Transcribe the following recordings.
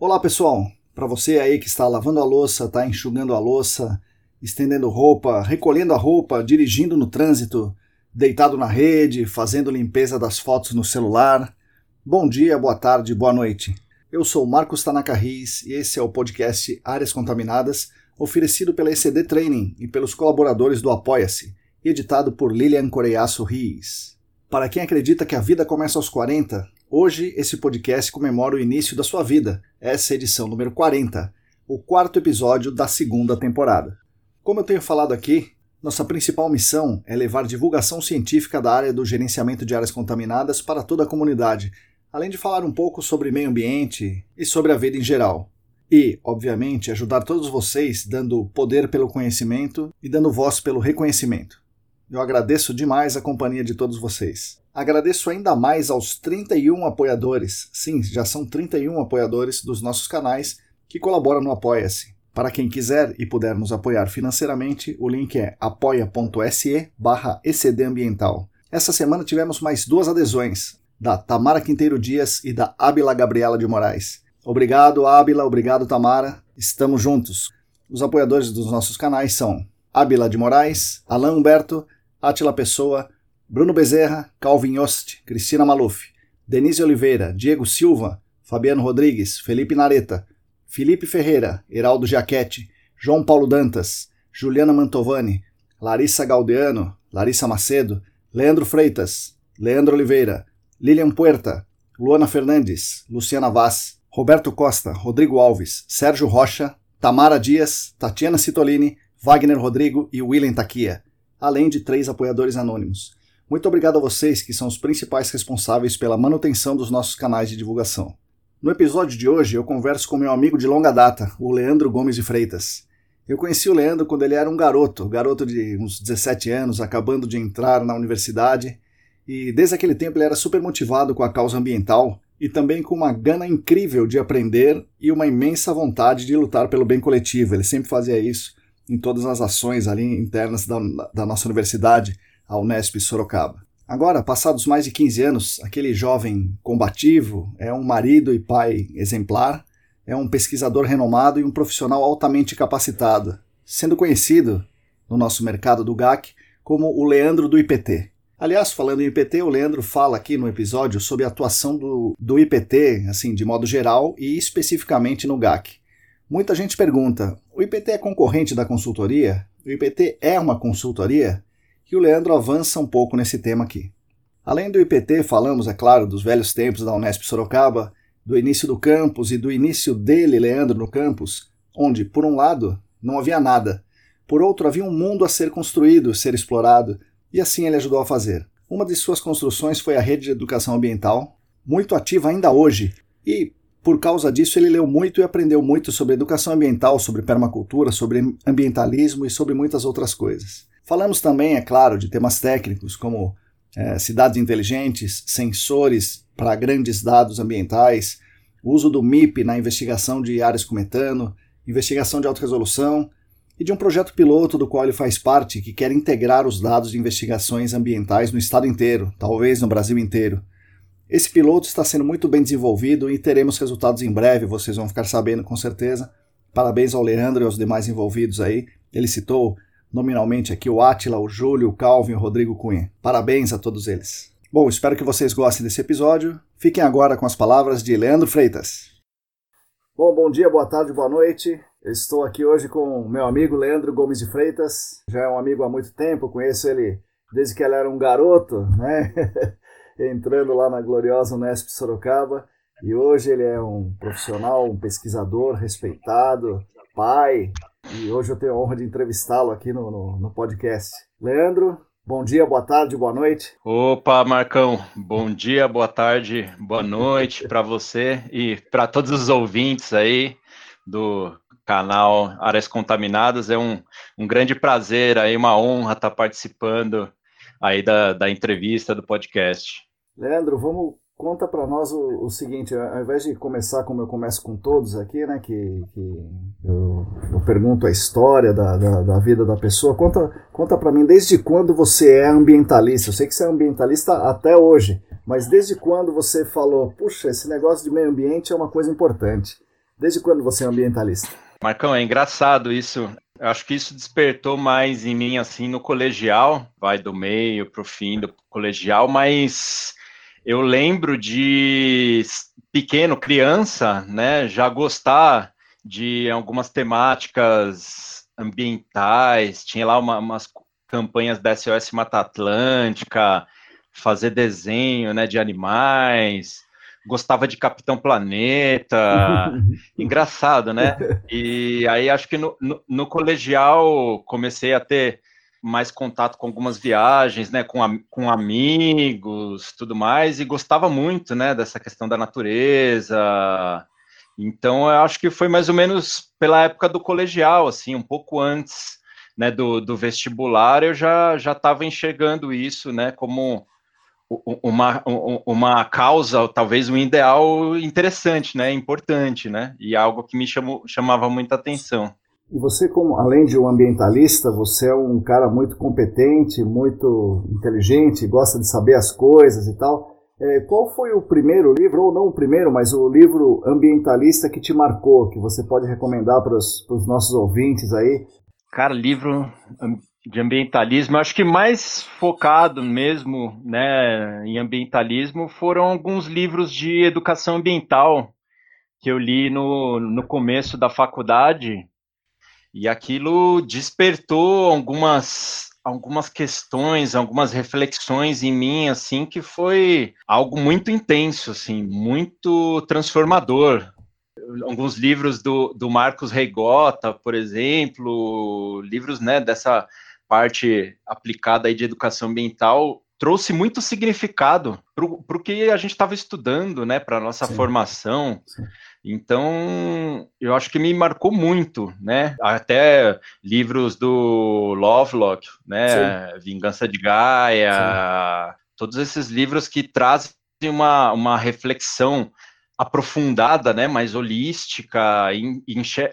Olá pessoal, para você aí que está lavando a louça, está enxugando a louça, estendendo roupa, recolhendo a roupa, dirigindo no trânsito, deitado na rede, fazendo limpeza das fotos no celular. Bom dia, boa tarde, boa noite. Eu sou Marcos Tanaka Riz e esse é o podcast Áreas Contaminadas, oferecido pela ECD Training e pelos colaboradores do Apoia-se, editado por Lilian Coreiaço Riz. Para quem acredita que a vida começa aos 40, hoje esse podcast comemora o início da sua vida. Essa é a edição número 40, o quarto episódio da segunda temporada. Como eu tenho falado aqui, nossa principal missão é levar divulgação científica da área do gerenciamento de áreas contaminadas para toda a comunidade, além de falar um pouco sobre meio ambiente e sobre a vida em geral. E, obviamente, ajudar todos vocês dando poder pelo conhecimento e dando voz pelo reconhecimento. Eu agradeço demais a companhia de todos vocês. Agradeço ainda mais aos 31 apoiadores, sim, já são 31 apoiadores dos nossos canais que colaboram no Apoia-se. Para quem quiser e puder nos apoiar financeiramente, o link é apoia.se barra ecdambiental. Essa semana tivemos mais duas adesões, da Tamara Quinteiro Dias e da Ábila Gabriela de Moraes. Obrigado, Ábila, obrigado, Tamara. Estamos juntos. Os apoiadores dos nossos canais são Ábila de Moraes, Alain Humberto, Atila Pessoa, Bruno Bezerra, Calvin Yost, Cristina Maluf, Denise Oliveira, Diego Silva, Fabiano Rodrigues, Felipe Nareta, Felipe Ferreira, Heraldo Jaquete, João Paulo Dantas, Juliana Mantovani, Larissa Galdeano, Larissa Macedo, Leandro Freitas, Leandro Oliveira, Lilian Puerta, Luana Fernandes, Luciana Vaz, Roberto Costa, Rodrigo Alves, Sérgio Rocha, Tamara Dias, Tatiana Citolini, Wagner Rodrigo e William Taquia além de três apoiadores anônimos. Muito obrigado a vocês que são os principais responsáveis pela manutenção dos nossos canais de divulgação. No episódio de hoje eu converso com meu amigo de longa data, o Leandro Gomes de Freitas. Eu conheci o Leandro quando ele era um garoto, garoto de uns 17 anos, acabando de entrar na universidade, e desde aquele tempo ele era super motivado com a causa ambiental e também com uma gana incrível de aprender e uma imensa vontade de lutar pelo bem coletivo. Ele sempre fazia isso em todas as ações ali internas da, da nossa universidade, a Unesp Sorocaba. Agora, passados mais de 15 anos, aquele jovem combativo é um marido e pai exemplar, é um pesquisador renomado e um profissional altamente capacitado, sendo conhecido no nosso mercado do GAC como o Leandro do IPT. Aliás, falando em IPT, o Leandro fala aqui no episódio sobre a atuação do, do IPT, assim, de modo geral e especificamente no GAC. Muita gente pergunta: o IPT é concorrente da consultoria? O IPT é uma consultoria? E o Leandro avança um pouco nesse tema aqui. Além do IPT, falamos, é claro, dos velhos tempos da Unesp Sorocaba, do início do campus e do início dele, Leandro, no campus, onde, por um lado, não havia nada, por outro, havia um mundo a ser construído, ser explorado, e assim ele ajudou a fazer. Uma de suas construções foi a rede de educação ambiental, muito ativa ainda hoje, e por causa disso, ele leu muito e aprendeu muito sobre educação ambiental, sobre permacultura, sobre ambientalismo e sobre muitas outras coisas. Falamos também, é claro, de temas técnicos como é, cidades inteligentes, sensores para grandes dados ambientais, uso do MIP na investigação de áreas com metano, investigação de alta resolução e de um projeto piloto do qual ele faz parte que quer integrar os dados de investigações ambientais no estado inteiro, talvez no Brasil inteiro. Esse piloto está sendo muito bem desenvolvido e teremos resultados em breve, vocês vão ficar sabendo com certeza. Parabéns ao Leandro e aos demais envolvidos aí. Ele citou nominalmente aqui o Átila, o Júlio, o Calvin e o Rodrigo Cunha. Parabéns a todos eles. Bom, espero que vocês gostem desse episódio. Fiquem agora com as palavras de Leandro Freitas. Bom, bom dia, boa tarde, boa noite. Estou aqui hoje com meu amigo Leandro Gomes de Freitas. Já é um amigo há muito tempo, conheço ele desde que ele era um garoto, né? entrando lá na gloriosa Unesp Sorocaba. E hoje ele é um profissional, um pesquisador respeitado, pai, e hoje eu tenho a honra de entrevistá-lo aqui no, no, no podcast. Leandro, Bom dia, boa tarde, boa noite. Opa, Marcão, bom dia, boa tarde, boa noite para você e para todos os ouvintes aí do canal Áreas Contaminadas. É um, um grande prazer aí, uma honra estar participando aí da, da entrevista do podcast. Leandro, vamos conta para nós o, o, seguinte, ao invés de começar como eu começo com todos aqui, né, que, que eu, eu, pergunto a história da, da, da, vida da pessoa, conta, conta para mim desde quando você é ambientalista. Eu sei que você é ambientalista até hoje, mas desde quando você falou, puxa, esse negócio de meio ambiente é uma coisa importante? Desde quando você é ambientalista? Marcão, é engraçado isso. Eu acho que isso despertou mais em mim assim no colegial, vai do meio para o fim do colegial, mas eu lembro de pequeno, criança, né, já gostar de algumas temáticas ambientais, tinha lá uma, umas campanhas da SOS Mata Atlântica, fazer desenho, né, de animais, gostava de Capitão Planeta, engraçado, né? E aí acho que no, no, no colegial comecei a ter mais contato com algumas viagens, né, com, com amigos, tudo mais, e gostava muito, né, dessa questão da natureza. Então, eu acho que foi mais ou menos pela época do colegial, assim, um pouco antes, né, do, do vestibular, eu já já estava enxergando isso, né, como uma, uma causa, talvez um ideal interessante, né, importante, né, e algo que me chamou, chamava muita atenção. E você, como além de um ambientalista, você é um cara muito competente, muito inteligente, gosta de saber as coisas e tal. É, qual foi o primeiro livro, ou não o primeiro, mas o livro ambientalista que te marcou, que você pode recomendar para os nossos ouvintes aí? Cara, livro de ambientalismo, acho que mais focado mesmo né, em ambientalismo foram alguns livros de educação ambiental que eu li no, no começo da faculdade e aquilo despertou algumas algumas questões, algumas reflexões em mim, assim, que foi algo muito intenso, assim, muito transformador. Alguns livros do, do Marcos Reigota, por exemplo, livros, né, dessa parte aplicada aí de educação ambiental, trouxe muito significado para o que a gente estava estudando, né, para a nossa Sim. formação. Sim. Então, eu acho que me marcou muito, né? Até livros do Lovelock, né? Sim. Vingança de Gaia, Sim. todos esses livros que trazem uma, uma reflexão aprofundada, né, mais holística, in,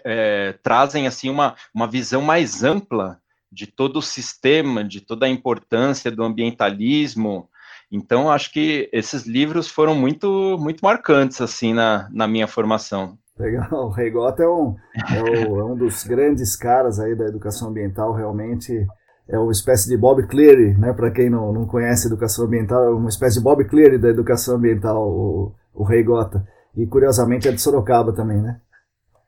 é, trazem assim uma, uma visão mais ampla de todo o sistema, de toda a importância do ambientalismo, então, acho que esses livros foram muito, muito marcantes, assim, na, na minha formação. Legal, o Reigota é um, é, o, é um dos grandes caras aí da educação ambiental, realmente é uma espécie de Bob Cleary, né? Para quem não, não conhece educação ambiental, é uma espécie de Bob Cleary da educação ambiental, o, o Reigota. E curiosamente é de Sorocaba também, né?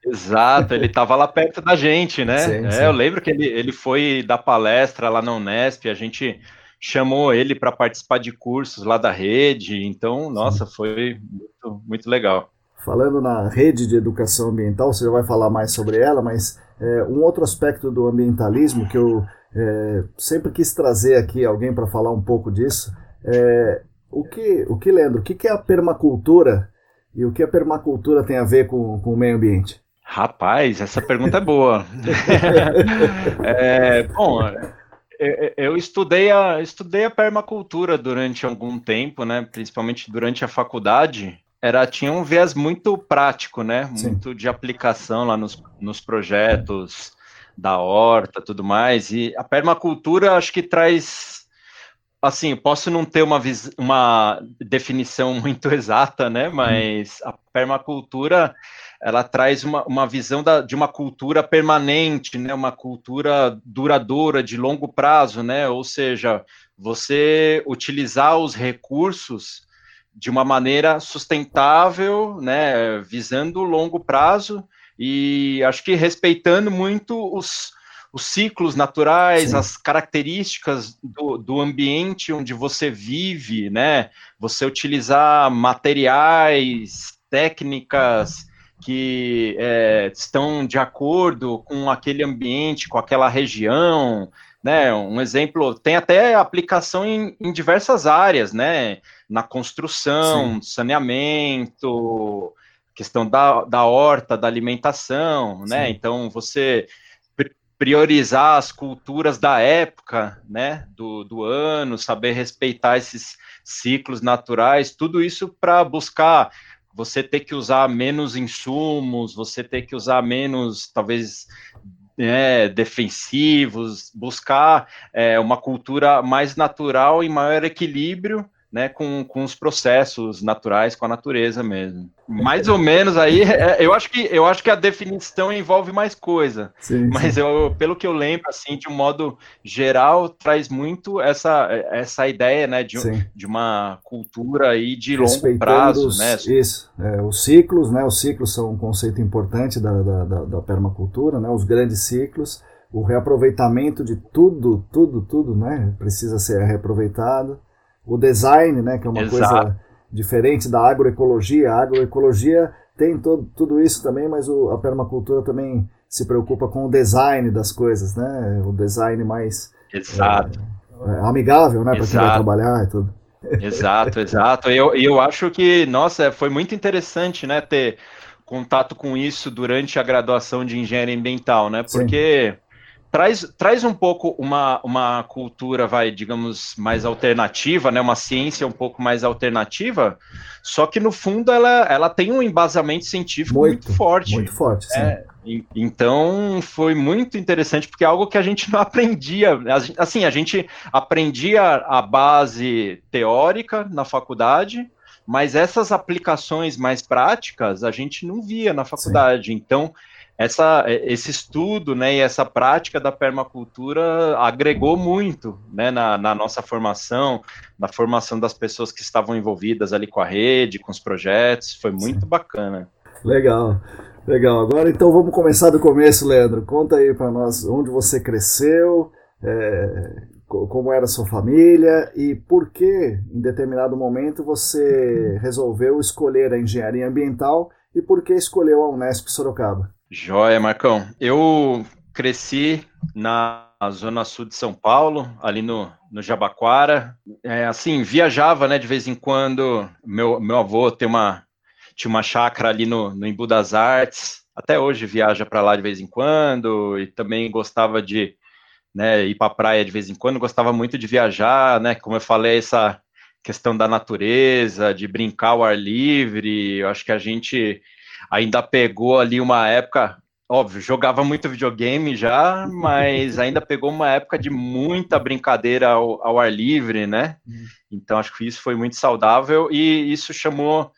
Exato, ele estava lá perto da gente, né? Sim, é, sim. Eu lembro que ele, ele foi dar palestra lá na Unesp, a gente chamou ele para participar de cursos lá da rede. Então, nossa, foi muito, muito legal. Falando na rede de educação ambiental, você já vai falar mais sobre ela, mas é, um outro aspecto do ambientalismo que eu é, sempre quis trazer aqui alguém para falar um pouco disso é o que, o que Leandro, o que, que é a permacultura e o que a permacultura tem a ver com, com o meio ambiente? Rapaz, essa pergunta é boa. é, bom, eu estudei a, estudei a permacultura durante algum tempo, né? Principalmente durante a faculdade. Era, tinha um viés muito prático, né? Sim. Muito de aplicação lá nos, nos projetos da horta, tudo mais. E a permacultura acho que traz assim, posso não ter uma, uma definição muito exata, né? Mas a permacultura ela traz uma, uma visão da, de uma cultura permanente, né, uma cultura duradoura, de longo prazo, né, ou seja, você utilizar os recursos de uma maneira sustentável, né, visando o longo prazo e acho que respeitando muito os, os ciclos naturais, Sim. as características do, do ambiente onde você vive, né, você utilizar materiais, técnicas, que é, estão de acordo com aquele ambiente, com aquela região, né? Um exemplo, tem até aplicação em, em diversas áreas, né? Na construção, Sim. saneamento, questão da, da horta, da alimentação, né? Sim. Então, você priorizar as culturas da época, né, do, do ano, saber respeitar esses ciclos naturais, tudo isso para buscar você ter que usar menos insumos, você ter que usar menos, talvez, é, defensivos, buscar é, uma cultura mais natural e maior equilíbrio né, com, com os processos naturais, com a natureza mesmo. Mais ou menos aí, é, eu acho que eu acho que a definição envolve mais coisa. Sim, mas sim. Eu, pelo que eu lembro, assim, de um modo geral, traz muito essa, essa ideia, né, de, de uma cultura aí de longo prazo, os, né? Isso, é, os ciclos, né, os ciclos são um conceito importante da, da, da, da permacultura, né, os grandes ciclos, o reaproveitamento de tudo, tudo, tudo, né, precisa ser reaproveitado o design, né, que é uma Exato. coisa diferente da agroecologia. A agroecologia tem todo, tudo isso também, mas o, a permacultura também se preocupa com o design das coisas, né? O design mais exato. É, é, amigável, né, para quem vai trabalhar e tudo. Exato, exato. E eu, eu acho que, nossa, foi muito interessante, né, ter contato com isso durante a graduação de engenharia ambiental, né? Porque Sim traz, traz um pouco uma, uma cultura, vai, digamos, mais alternativa, né? Uma ciência um pouco mais alternativa, só que no fundo ela, ela tem um embasamento científico muito, muito forte. Muito forte, sim. É, então foi muito interessante, porque é algo que a gente não aprendia. Assim, a gente aprendia a base teórica na faculdade, mas essas aplicações mais práticas a gente não via na faculdade. Sim. Então, essa, esse estudo né, e essa prática da permacultura agregou muito né, na, na, nossa formação, na formação das pessoas que estavam envolvidas ali com a rede, com os projetos, foi muito bacana. Legal, legal. Agora então vamos começar do começo, Leandro. Conta aí para nós onde você cresceu, é, como era a sua família e por que, em determinado momento, você resolveu escolher a engenharia ambiental e por que escolheu a Unesp Sorocaba. Joia, Marcão. Eu cresci na zona sul de São Paulo, ali no, no Jabaquara. É, assim, viajava, né, de vez em quando. Meu, meu avô tem uma, tinha uma chácara ali no, no Embu das Artes. Até hoje viaja para lá de vez em quando e também gostava de né, ir para a praia de vez em quando. Gostava muito de viajar, né? Como eu falei, essa questão da natureza, de brincar ao ar livre. Eu acho que a gente ainda pegou ali uma época, óbvio, jogava muito videogame já, mas ainda pegou uma época de muita brincadeira ao, ao ar livre, né? Uhum. Então acho que isso foi muito saudável e isso chamou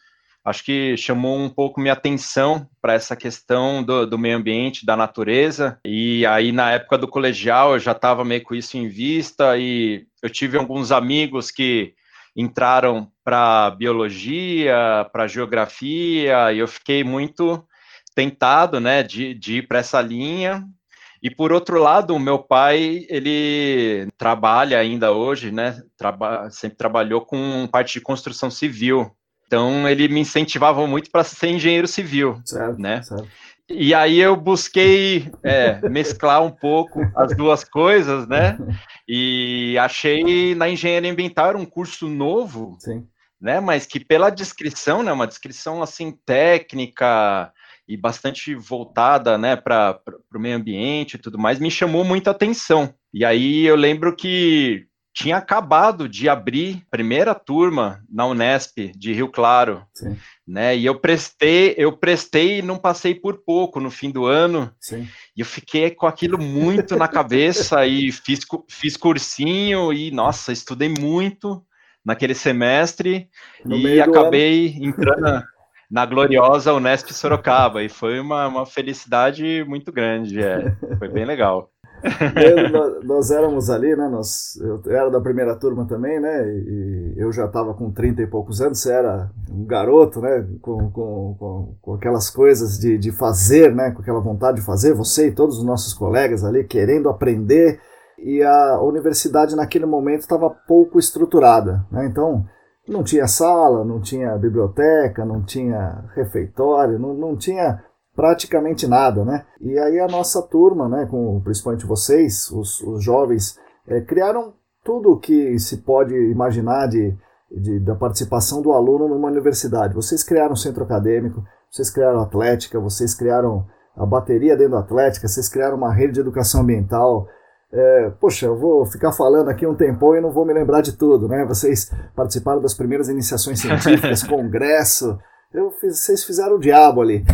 acho que chamou um pouco minha atenção para essa questão do, do, meio ambiente, da natureza. E aí, na época do colegial, eu já estava meio com isso em vista, e eu tive alguns amigos que entraram para biologia, para geografia, e eu fiquei muito tentado, né, de, de ir para essa linha. E por outro lado, o meu pai, ele trabalha ainda hoje, né, traba sempre trabalhou com parte de construção civil. Então, ele me incentivava muito para ser engenheiro civil, certo, né? Certo. E aí eu busquei é, mesclar um pouco as duas coisas, né? E achei na engenharia ambiental um curso novo, Sim. Né? Mas que pela descrição, né? Uma descrição assim técnica e bastante voltada, né? Para o meio ambiente e tudo mais, me chamou muita atenção. E aí eu lembro que tinha acabado de abrir a primeira turma na Unesp de Rio Claro, Sim. né? E eu prestei, eu prestei e não passei por pouco no fim do ano. Sim. E eu fiquei com aquilo muito na cabeça e fiz, fiz cursinho e nossa, estudei muito naquele semestre no e acabei entrando na, na, gloriosa Unesp Sorocaba e foi uma, uma felicidade muito grande, é, foi bem legal nós, nós, éramos ali, né? Nós, eu era da primeira turma também, né? E, eu já estava com 30 e poucos anos, você era um garoto, né? Com, com, com, com, aquelas coisas de, de fazer, né? Com aquela vontade de fazer, você e todos os nossos colegas ali querendo aprender. E a universidade naquele momento estava pouco estruturada, né? Então, não tinha sala, não tinha biblioteca, não tinha refeitório, não, não tinha praticamente nada, né? E aí a nossa turma, né, com principalmente vocês, os, os jovens, é, criaram tudo o que se pode imaginar de, de, da participação do aluno numa universidade. Vocês criaram um centro acadêmico, vocês criaram atlética, vocês criaram a bateria dentro da atlética, vocês criaram uma rede de educação ambiental. É, poxa, eu vou ficar falando aqui um tempão e não vou me lembrar de tudo, né? Vocês participaram das primeiras iniciações científicas, congresso, eu fiz, vocês fizeram o diabo ali.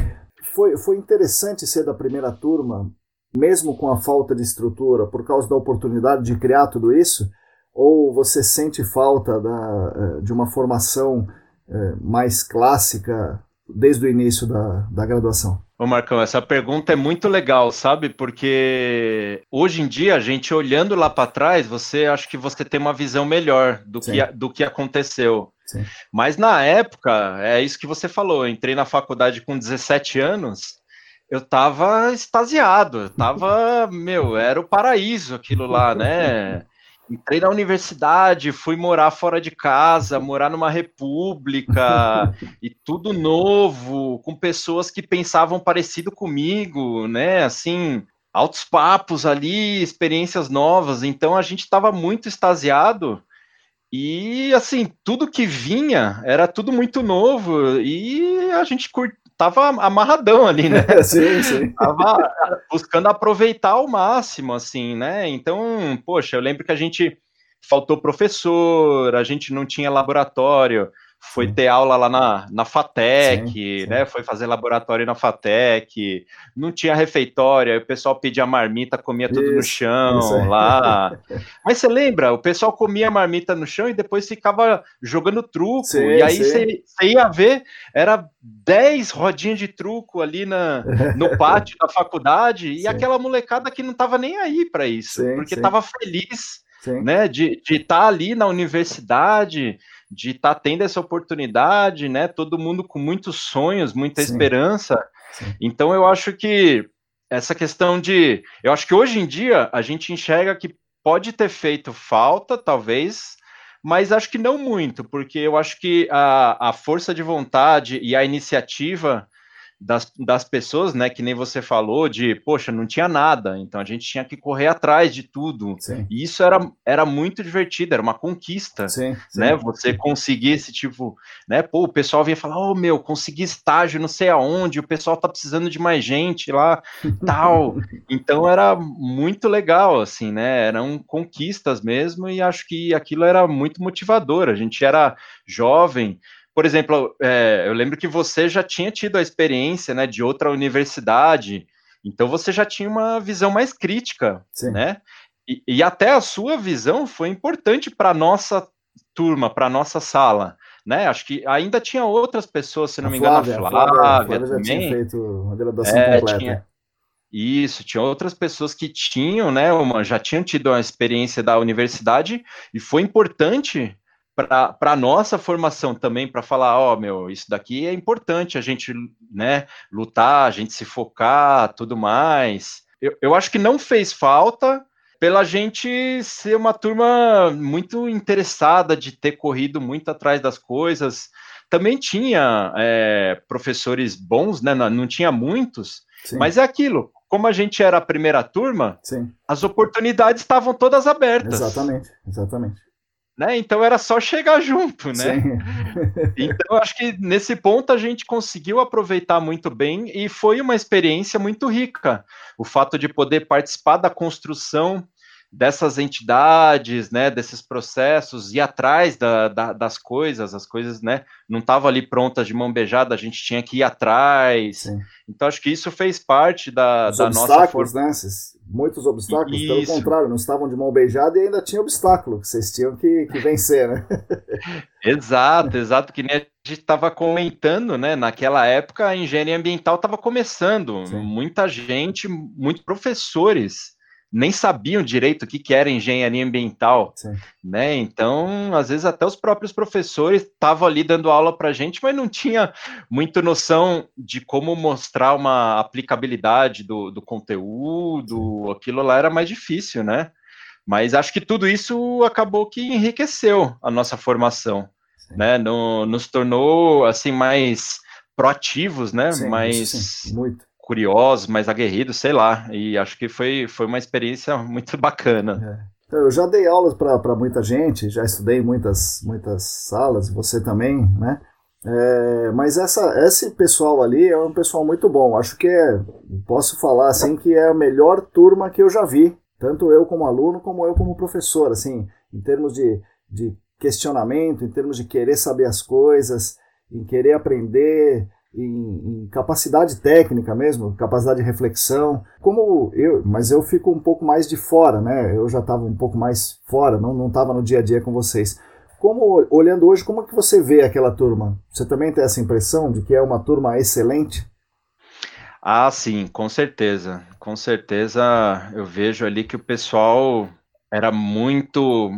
Foi, foi interessante ser da primeira turma, mesmo com a falta de estrutura, por causa da oportunidade de criar tudo isso? Ou você sente falta da, eh, de uma formação eh, mais clássica desde o início da, da graduação? Ô Marcão, essa pergunta é muito legal, sabe? Porque hoje em dia, a gente olhando lá para trás, você acha que você tem uma visão melhor do, que, do que aconteceu. Sim. Mas na época, é isso que você falou, entrei na faculdade com 17 anos, eu tava extasiado, eu tava, meu, era o paraíso aquilo lá, né? Entrei na universidade, fui morar fora de casa, morar numa república e tudo novo, com pessoas que pensavam parecido comigo, né? Assim, altos papos ali, experiências novas. Então a gente estava muito extasiado e assim, tudo que vinha era tudo muito novo e a gente cur tava amarradão ali, né? sim, sim. Tava buscando aproveitar ao máximo, assim, né? Então, poxa, eu lembro que a gente faltou professor, a gente não tinha laboratório foi ter aula lá na, na FATEC, sim, sim. né? Foi fazer laboratório na FATEC, não tinha refeitório, o pessoal pedia marmita, comia tudo isso, no chão lá. Mas você lembra? O pessoal comia marmita no chão e depois ficava jogando truco. Sim, e aí você ia ver, era 10 rodinhas de truco ali na, no pátio da faculdade, e aquela molecada que não tava nem aí para isso, porque tava feliz. Né, de estar tá ali na universidade, de estar tá tendo essa oportunidade, né? Todo mundo com muitos sonhos, muita Sim. esperança. Sim. Então eu acho que essa questão de, eu acho que hoje em dia a gente enxerga que pode ter feito falta, talvez, mas acho que não muito, porque eu acho que a, a força de vontade e a iniciativa das, das pessoas, né, que nem você falou, de, poxa, não tinha nada, então a gente tinha que correr atrás de tudo. Sim. E isso era, era muito divertido, era uma conquista, sim, sim. né, você conseguir esse tipo, né, pô, o pessoal vinha falar, oh, meu, consegui estágio não sei aonde, o pessoal tá precisando de mais gente lá, tal. então era muito legal, assim, né, eram conquistas mesmo, e acho que aquilo era muito motivador, a gente era jovem, por exemplo, é, eu lembro que você já tinha tido a experiência né, de outra universidade, então você já tinha uma visão mais crítica, Sim. né? E, e até a sua visão foi importante para a nossa turma, para a nossa sala. Né? Acho que ainda tinha outras pessoas, se não a me engano, Flávia, a Flávia, Flávia, Flávia já tinha feito uma graduação é, completa. Tinha, isso, tinha outras pessoas que tinham, né, uma, já tinham tido a experiência da universidade e foi importante para a nossa formação também, para falar, ó, oh, meu, isso daqui é importante a gente, né, lutar, a gente se focar, tudo mais. Eu, eu acho que não fez falta pela gente ser uma turma muito interessada de ter corrido muito atrás das coisas. Também tinha é, professores bons, né, não, tinha muitos, Sim. mas é aquilo, como a gente era a primeira turma, Sim. as oportunidades estavam todas abertas. Exatamente, exatamente né? Então era só chegar junto, né? então acho que nesse ponto a gente conseguiu aproveitar muito bem e foi uma experiência muito rica. O fato de poder participar da construção dessas entidades, né, desses processos, ir atrás da, da, das coisas, as coisas, né, não estavam ali prontas de mão beijada, a gente tinha que ir atrás. Sim. Então acho que isso fez parte da, Os da nossa força. Né? Muitos obstáculos, isso. pelo contrário, não estavam de mão beijada e ainda tinha obstáculo que vocês tinham que, que vencer, né? exato, exato, que nem a gente estava comentando, né? Naquela época a engenharia ambiental estava começando, Sim. muita gente, muitos professores nem sabiam direito o que, que era engenharia ambiental, Sim. né? Então, às vezes até os próprios professores estavam ali dando aula para a gente, mas não tinha muita noção de como mostrar uma aplicabilidade do, do conteúdo, Sim. aquilo lá era mais difícil, né? Mas acho que tudo isso acabou que enriqueceu a nossa formação. né? No, nos tornou assim mais proativos, né? Sim, mais curiosos, mais aguerridos, sei lá. E acho que foi, foi uma experiência muito bacana. É. Eu já dei aulas para muita gente, já estudei muitas, muitas salas, você também, né? É, mas essa, esse pessoal ali é um pessoal muito bom. Acho que é, posso falar assim que é a melhor turma que eu já vi, tanto eu como aluno como eu como professor, assim, em termos de, de questionamento, em termos de querer saber as coisas, em querer aprender, em, em, capacidade técnica mesmo, capacidade de reflexão. Como eu, mas eu fico um pouco mais de fora, né? Eu já estava um pouco mais fora, não estava no dia a dia com vocês. Como olhando hoje, como é que você vê aquela turma? Você também tem essa impressão de que é uma turma excelente? Ah, sim, com certeza. Com certeza eu vejo ali que o pessoal era muito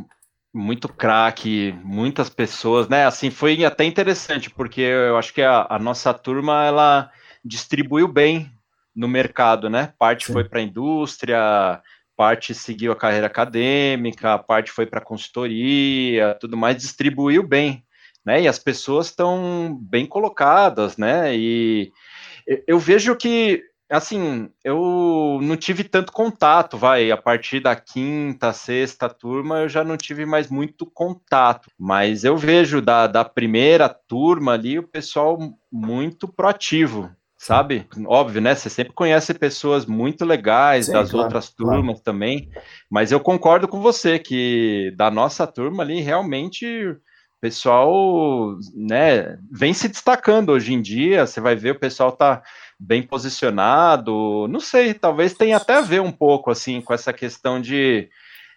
muito craque, muitas pessoas, né? Assim, foi até interessante, porque eu acho que a, a nossa turma, ela distribuiu bem no mercado, né? Parte Sim. foi para a indústria, parte seguiu a carreira acadêmica, parte foi para consultoria, tudo mais, distribuiu bem, né? E as pessoas estão bem colocadas, né? E eu vejo que assim, eu não tive tanto contato, vai, a partir da quinta, sexta turma, eu já não tive mais muito contato, mas eu vejo da, da primeira turma ali o pessoal muito proativo, sabe? Óbvio, né? Você sempre conhece pessoas muito legais Sim, das claro, outras turmas claro. também, mas eu concordo com você que da nossa turma ali realmente o pessoal, né, vem se destacando hoje em dia. Você vai ver o pessoal tá bem posicionado. Não sei, talvez tenha até a ver um pouco assim com essa questão de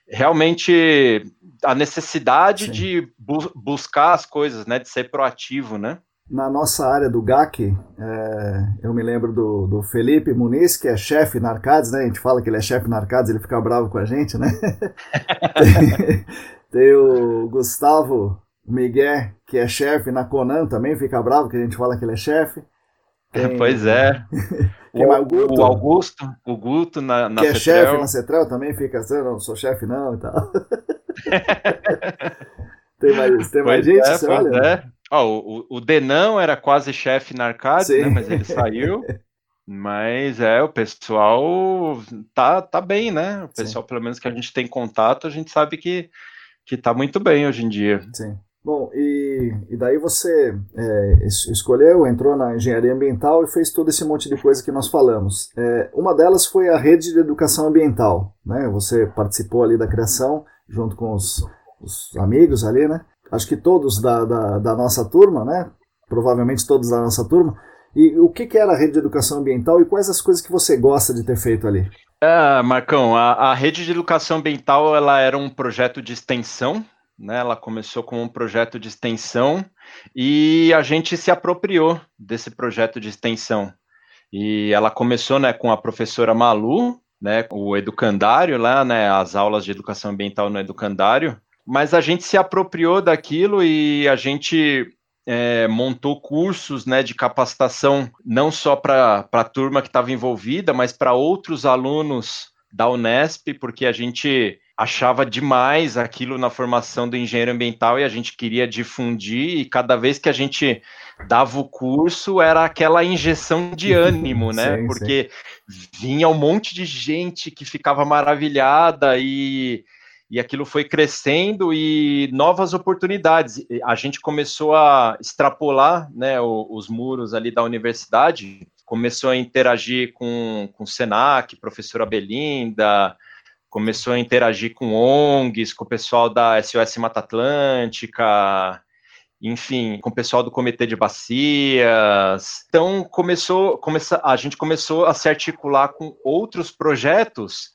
realmente a necessidade Sim. de bu buscar as coisas, né, de ser proativo, né? Na nossa área do GAC, é, eu me lembro do, do Felipe Muniz, que é chefe na Arcades, né? A gente fala que ele é chefe na Arcades, ele fica bravo com a gente, né? tem, tem o Gustavo Miguel, que é chefe na Conan, também fica bravo que a gente fala que ele é chefe. Tem... Pois é. o, o, Augusto, o Guto na, na que é chefe na Cetrel também fica assim, não sou chefe não e tal. tem mais, tem mais gente, é, você olha? É. Oh, o, o Denão era quase chefe na Arcade, né, mas ele saiu. Mas é, o pessoal tá, tá bem, né? O pessoal, Sim. pelo menos que a gente tem contato, a gente sabe que, que tá muito bem hoje em dia. Sim. Bom, e, e daí você é, escolheu, entrou na engenharia ambiental e fez todo esse monte de coisa que nós falamos. É, uma delas foi a rede de educação ambiental, né? Você participou ali da criação junto com os, os amigos ali, né? Acho que todos da, da, da, nossa turma, né? Provavelmente todos da nossa turma. E o que, que era a rede de educação ambiental e quais as coisas que você gosta de ter feito ali? É, Marcão, a, a rede de educação ambiental ela era um projeto de extensão né? Ela começou como um projeto de extensão e a gente se apropriou desse projeto de extensão. E ela começou, né, com a professora Malu, né, o educandário lá, né, as aulas de educação ambiental no educandário, mas a gente se apropriou daquilo e a gente é, montou cursos né, de capacitação não só para a turma que estava envolvida, mas para outros alunos da Unesp, porque a gente achava demais aquilo na formação do engenheiro ambiental e a gente queria difundir, e cada vez que a gente dava o curso era aquela injeção de ânimo, né? Sim, Porque sim. vinha um monte de gente que ficava maravilhada e, e aquilo foi crescendo e novas oportunidades. A gente começou a extrapolar né, os muros ali da universidade, começou a interagir com, com o Senac, professora Belinda, começou a interagir com ONGs, com o pessoal da SOS Mata Atlântica, enfim, com o pessoal do Comitê de Bacias. Então começou, começa, a gente começou a se articular com outros projetos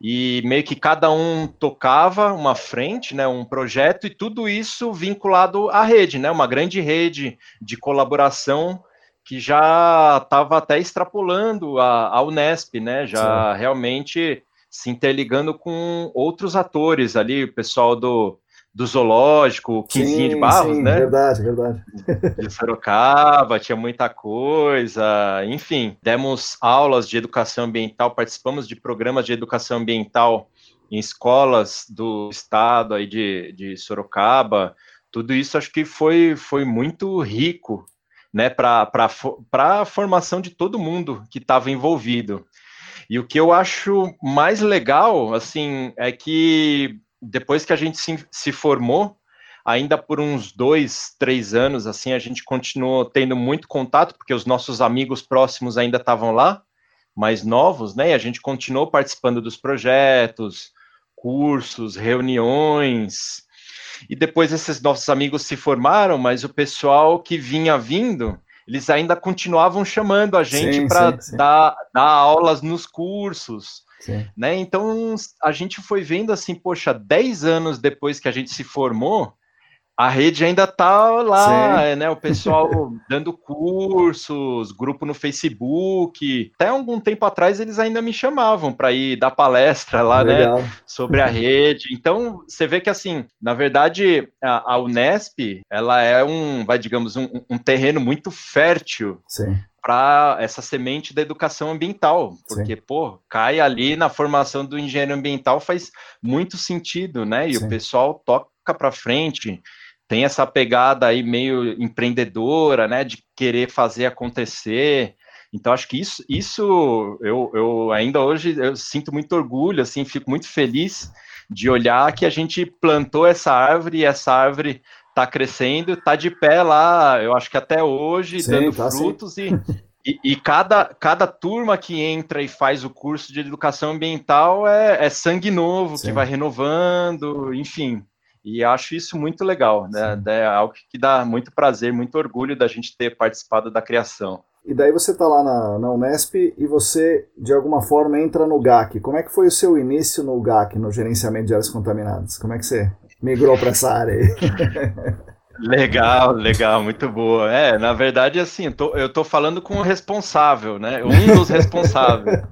e meio que cada um tocava uma frente, né, um projeto e tudo isso vinculado à rede, né, uma grande rede de colaboração que já estava até extrapolando a, a Unesp, né, já Sim. realmente se interligando com outros atores ali, o pessoal do, do zoológico, Quinzinho de Barros, sim, né? Verdade, verdade. De Sorocaba, tinha muita coisa, enfim, demos aulas de educação ambiental, participamos de programas de educação ambiental em escolas do estado aí de, de Sorocaba, tudo isso acho que foi, foi muito rico né, para a formação de todo mundo que estava envolvido. E o que eu acho mais legal, assim, é que depois que a gente se, se formou, ainda por uns dois, três anos, assim, a gente continuou tendo muito contato, porque os nossos amigos próximos ainda estavam lá, mais novos, né? E a gente continuou participando dos projetos, cursos, reuniões, e depois esses nossos amigos se formaram, mas o pessoal que vinha vindo, eles ainda continuavam chamando a gente para dar, dar aulas nos cursos. Né? Então a gente foi vendo assim, poxa, 10 anos depois que a gente se formou, a rede ainda tá lá, Sim. né? O pessoal dando cursos, grupo no Facebook. Até algum tempo atrás eles ainda me chamavam para ir dar palestra lá, né, Legal. né? Sobre a rede. Então você vê que assim, na verdade, a, a Unesp, ela é um, vai digamos, um, um terreno muito fértil. para essa semente da educação ambiental, porque, Sim. pô, cai ali na formação do engenheiro ambiental faz muito sentido, né? E Sim. o pessoal toca para frente, tem essa pegada aí meio empreendedora, né, de querer fazer acontecer. Então, acho que isso, isso eu, eu ainda hoje eu sinto muito orgulho, assim, fico muito feliz de olhar que a gente plantou essa árvore e essa árvore está crescendo, está de pé lá, eu acho que até hoje, sim, dando tá frutos e, e, e, cada, cada turma que entra e faz o curso de educação ambiental é, é sangue novo, sim. que vai renovando, enfim. E acho isso muito legal, né? É algo que dá muito prazer, muito orgulho da gente ter participado da criação. E daí você está lá na, na, Unesp e você, de alguma forma, entra no GAC. Como é que foi o seu início no GAC, no gerenciamento de áreas contaminadas? Como é que você migrou para essa área aí? Legal, legal, muito boa. É, na verdade, assim, eu tô, eu tô falando com o responsável, né? Um dos responsáveis.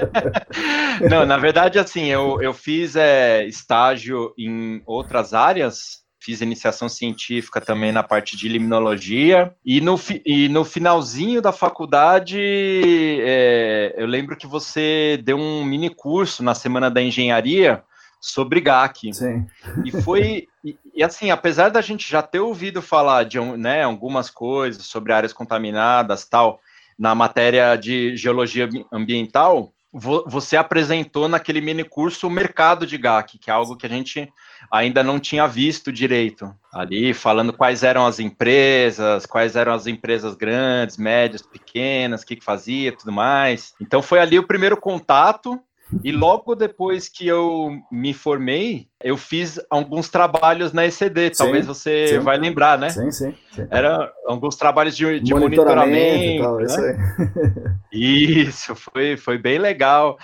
Não, na verdade, assim, eu, eu fiz é, estágio em outras áreas, fiz iniciação científica também na parte de limnologia, e no, e no finalzinho da faculdade, é, eu lembro que você deu um mini curso na Semana da Engenharia, sobre GAC. Sim. E foi, e, e, assim, apesar da gente já ter ouvido falar de né, algumas coisas sobre áreas contaminadas, tal, na matéria de geologia ambiental, vo, você apresentou naquele mini curso o mercado de GAC, que é algo que a gente ainda não tinha visto direito. Ali, falando quais eram as empresas, quais eram as empresas grandes, médias, pequenas, o que, que fazia, tudo mais. Então, foi ali o primeiro contato e logo depois que eu me formei, eu fiz alguns trabalhos na ECD. Talvez sim, você sim. vai lembrar, né? Sim, sim. sim. Era alguns trabalhos de, de monitoramento. monitoramento tal, né? isso, isso, foi, foi bem legal.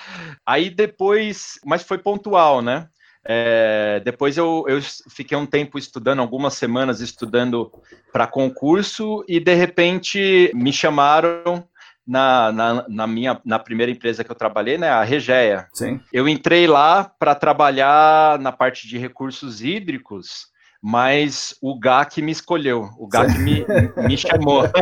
Aí depois, mas foi pontual, né? É, depois eu, eu fiquei um tempo estudando, algumas semanas estudando para concurso, e de repente me chamaram na, na, na, minha na primeira empresa que eu trabalhei, né, a Regeia. Sim. Eu entrei lá para trabalhar na parte de recursos hídricos, mas o GAC me escolheu, o GAC me, me chamou.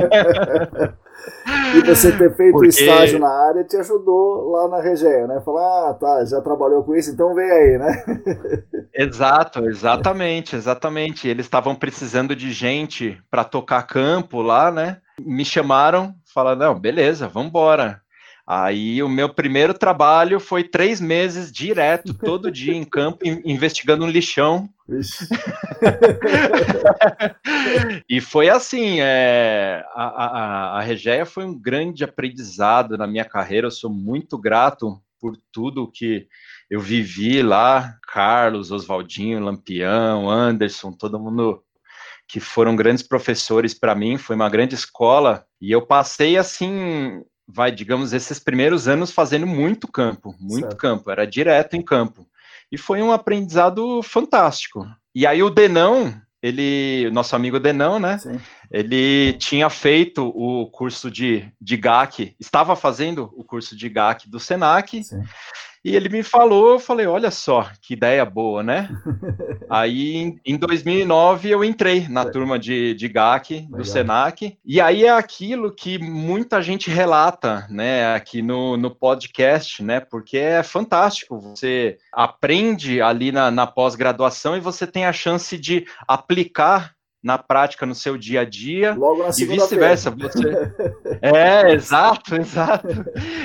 E você ter feito Porque... estágio na área te ajudou lá na Regeia, né? Falar, ah, tá, já trabalhou com isso, então vem aí, né? Exato, exatamente, exatamente. Eles estavam precisando de gente para tocar campo lá, né? Me chamaram fala, não, beleza, vamos embora. Aí o meu primeiro trabalho foi três meses direto, todo dia em campo, investigando um lixão. e foi assim, é, a, a, a Regeia foi um grande aprendizado na minha carreira, eu sou muito grato por tudo que eu vivi lá, Carlos, Oswaldinho, Lampião, Anderson, todo mundo que foram grandes professores para mim, foi uma grande escola, e eu passei assim, vai, digamos, esses primeiros anos fazendo muito campo, muito certo. campo, era direto em campo. E foi um aprendizado fantástico. E aí o Denão, ele, nosso amigo Denão, né? Sim. Ele tinha feito o curso de, de GAC, estava fazendo o curso de GAC do Senac. Sim. E ele me falou, eu falei, olha só, que ideia boa, né? aí, em 2009, eu entrei na turma de, de GAC, do Legal. SENAC, e aí é aquilo que muita gente relata, né, aqui no, no podcast, né, porque é fantástico, você aprende ali na, na pós-graduação e você tem a chance de aplicar na prática no seu dia a dia Logo na e vice-versa. Você... é, exato, exato.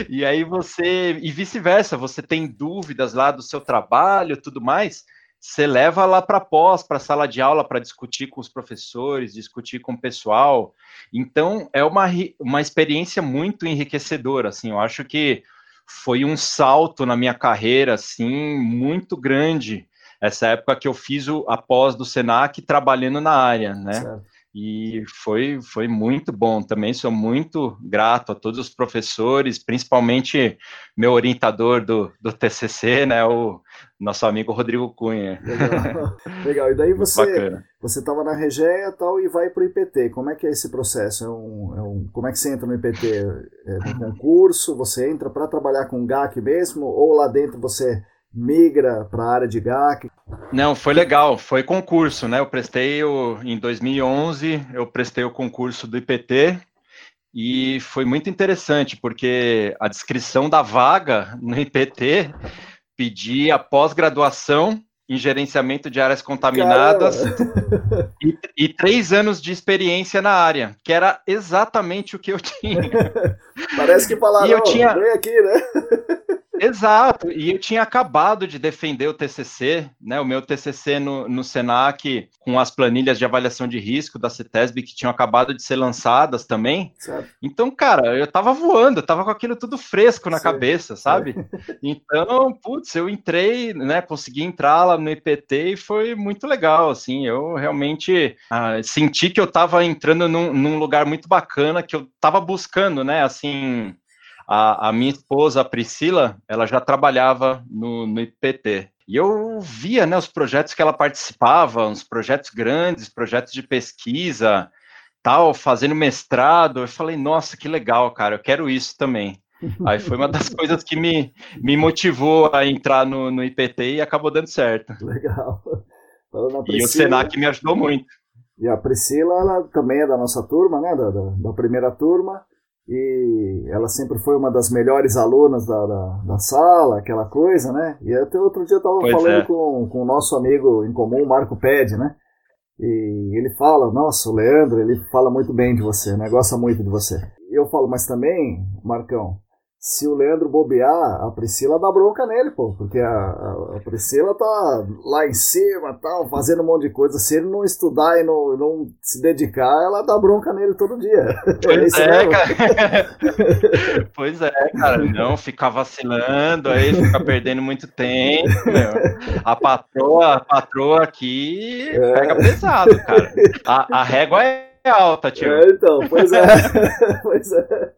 E aí você e vice-versa, você tem dúvidas lá do seu trabalho, tudo mais, você leva lá para pós, para a sala de aula para discutir com os professores, discutir com o pessoal. Então é uma, uma experiência muito enriquecedora, assim. Eu acho que foi um salto na minha carreira, assim, muito grande essa época que eu fiz o, a pós do Senac trabalhando na área, né? Certo. E foi, foi muito bom também. Sou muito grato a todos os professores, principalmente meu orientador do, do TCC, né? O nosso amigo Rodrigo Cunha. Legal. Legal. E daí você você estava na Regeia tal e vai para o IPT. Como é que é esse processo? É um, é um, como é que você entra no IPT? É um concurso? Você entra para trabalhar com GAC mesmo? Ou lá dentro você migra para a área de GAC? Não, foi legal, foi concurso, né? Eu prestei o, em 2011, eu prestei o concurso do IPT e foi muito interessante porque a descrição da vaga no IPT pedia pós-graduação em gerenciamento de áreas contaminadas e, e, três anos de experiência na área, que era exatamente o que eu tinha. Parece que falaram, e eu tinha... vem aqui, né? Exato, e eu tinha acabado de defender o TCC, né, o meu TCC no, no Senac, com as planilhas de avaliação de risco da CETESB que tinham acabado de ser lançadas também. Certo. Então, cara, eu tava voando, eu tava com aquilo tudo fresco na Sim. cabeça, sabe? Então, putz, eu entrei, né, consegui entrar lá no IPT e foi muito legal, assim, eu realmente ah, senti que eu tava entrando num, num lugar muito bacana, que eu tava buscando, né, assim, a, a minha esposa, a Priscila, ela já trabalhava no, no IPT. E eu via né, os projetos que ela participava, uns projetos grandes, projetos de pesquisa, tal, fazendo mestrado. Eu falei, nossa, que legal, cara, eu quero isso também. Aí foi uma das coisas que me, me motivou a entrar no, no IPT e acabou dando certo. Legal. Priscila, e o Senac me ajudou muito. E a Priscila, ela também é da nossa turma, né? Da, da, da primeira turma e ela sempre foi uma das melhores alunas da, da, da sala, aquela coisa, né? E até outro dia eu estava falando é. com, com o nosso amigo em comum, Marco Pede, né? E ele fala, nossa, o Leandro, ele fala muito bem de você, né? Gosta muito de você. E eu falo, mas também, Marcão, se o Leandro bobear, a Priscila dá bronca nele, pô, porque a, a, a, Priscila tá lá em cima, tal, fazendo um monte de coisa. Se ele não estudar e não, não se dedicar, ela dá bronca nele todo dia. Pois é, é cara. pois é, cara. Não ficar vacilando aí, ficar perdendo muito tempo. Meu. A patroa, a patroa aqui é. pega pesado, cara. A, a régua é alta, tio. É, então, pois é. pois é.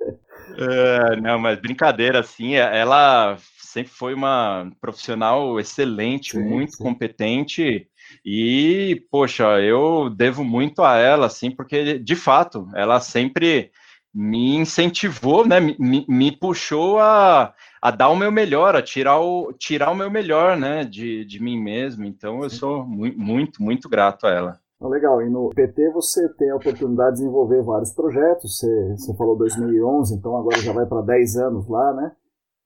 É, não, mas brincadeira, assim, é, ela sempre foi uma profissional excelente, sim, muito sim. competente. E, poxa, eu devo muito a ela, assim, porque de fato ela sempre me incentivou, né? Me, me puxou a, a dar o meu melhor, a tirar o, tirar o meu melhor, né? De, de mim mesmo. Então eu sou muito, muito, muito grato a ela. Legal, e no PT você tem a oportunidade de desenvolver vários projetos, você, você falou 2011, então agora já vai para 10 anos lá, né?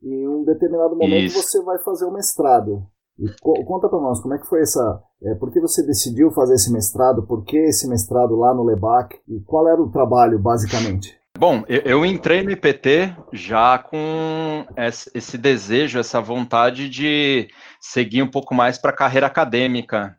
E em um determinado momento Isso. você vai fazer o mestrado. E co conta para nós, como é que foi essa... É, por que você decidiu fazer esse mestrado? Por que esse mestrado lá no LEBAC? E qual era o trabalho, basicamente? Bom, eu entrei no IPT já com esse desejo, essa vontade de seguir um pouco mais para a carreira acadêmica,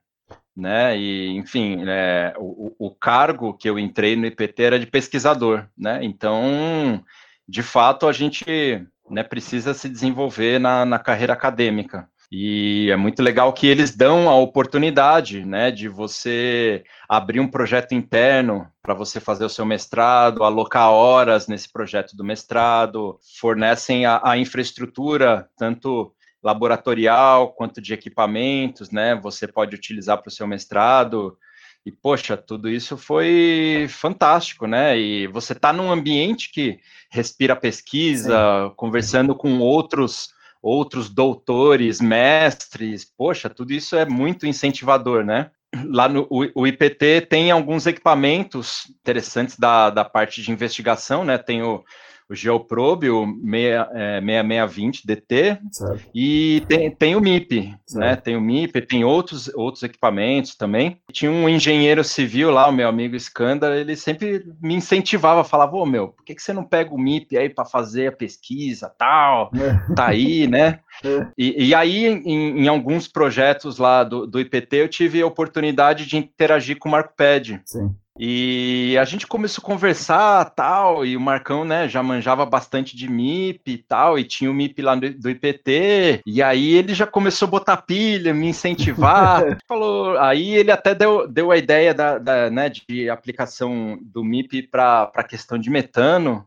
né? E, enfim, é, o, o, cargo que eu entrei no IPT era de pesquisador, né? Então, de fato, a gente né, precisa se desenvolver na, na carreira acadêmica. E é muito legal que eles dão a oportunidade, né, de você abrir um projeto interno para você fazer o seu mestrado, alocar horas nesse projeto do mestrado, fornecem a, a infraestrutura, tanto laboratorial quanto de equipamentos, né? Você pode utilizar para o seu mestrado. E, poxa, tudo isso foi fantástico, né? E você está num ambiente que respira pesquisa, Sim. conversando com outros outros doutores, mestres. Poxa, tudo isso é muito incentivador, né? Lá no o, IPT tem alguns equipamentos interessantes da, da parte de investigação, né? Tem o, o Geoprobe, o 6620 DT, é, certo. e tem, tem o MIP, certo. né? Tem o MIP, tem outros, outros equipamentos também. Tinha um engenheiro civil lá, o meu amigo Skandar, ele sempre me incentivava, falava, ô meu, por que, que você não pega o MIP aí para fazer a pesquisa tal? É. Tá aí, né? É. E, e, aí, em, em, alguns projetos lá do, do IPT, eu tive a oportunidade de interagir com o MarcoPad. Sim. E a gente começou a conversar tal, e o Marcão, né, já manjava bastante de MIP e tal, e tinha o MIP lá do, do IPT, e aí ele já começou a botar pilha, me incentivar, falou, aí ele até deu, deu a ideia da, da né, de aplicação do MIP para a questão de metano,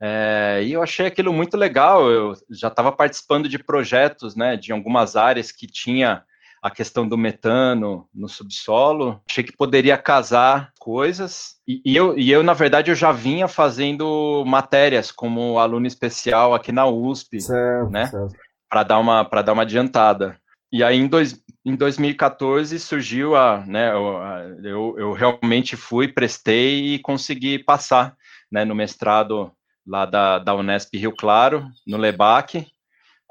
é, e eu achei aquilo muito legal, eu já estava participando de projetos, né, de algumas áreas que tinha a questão do metano no subsolo. Achei que poderia casar coisas. E, e, eu, e eu, na verdade, eu já vinha fazendo matérias como aluno especial aqui na USP, certo, né? Para dar, uma, dar uma adiantada. E aí, em, dois, em 2014, surgiu a. Né, eu, eu realmente fui, prestei e consegui passar né, no mestrado lá da, da Unesp Rio Claro, no LEBAC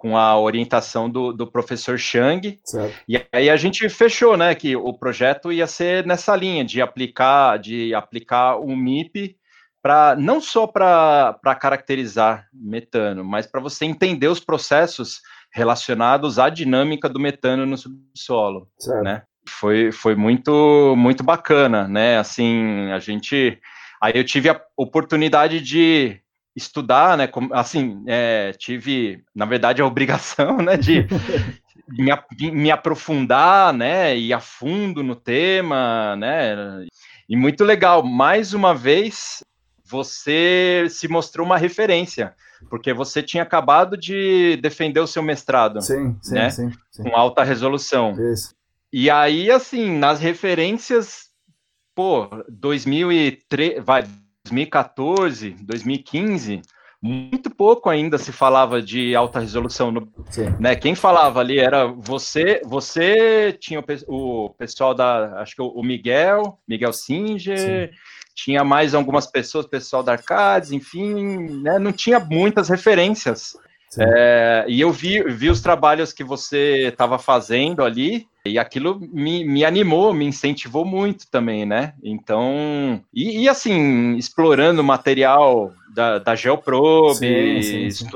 com a orientação do, do professor Chang. Certo. E aí a gente fechou, né, que o projeto ia ser nessa linha de aplicar, de aplicar o MIP para não só para caracterizar metano, mas para você entender os processos relacionados à dinâmica do metano no subsolo, certo. né? Foi, foi muito muito bacana, né? Assim, a gente aí eu tive a oportunidade de estudar, né? Assim, é, tive, na verdade, a obrigação, né, de me, me, aprofundar, né, e a fundo no tema, né? E muito legal. Mais uma vez, você se mostrou uma referência, porque você tinha acabado de defender o seu mestrado, sim, sim, né? Sim, sim. Com alta resolução. Isso. E aí, assim, nas referências, pô, 2003, vai, 2014, 2015, muito pouco ainda se falava de alta resolução. No, né? Quem falava ali era você, você tinha o, o pessoal da, acho que o Miguel, Miguel Singer, Sim. tinha mais algumas pessoas, pessoal da Arcades, enfim, né? não tinha muitas referências. É, e eu vi, vi os trabalhos que você estava fazendo ali, e aquilo me, me animou, me incentivou muito também, né? Então, e, e assim, explorando material da, da Geoprobe, sim, sim, sim.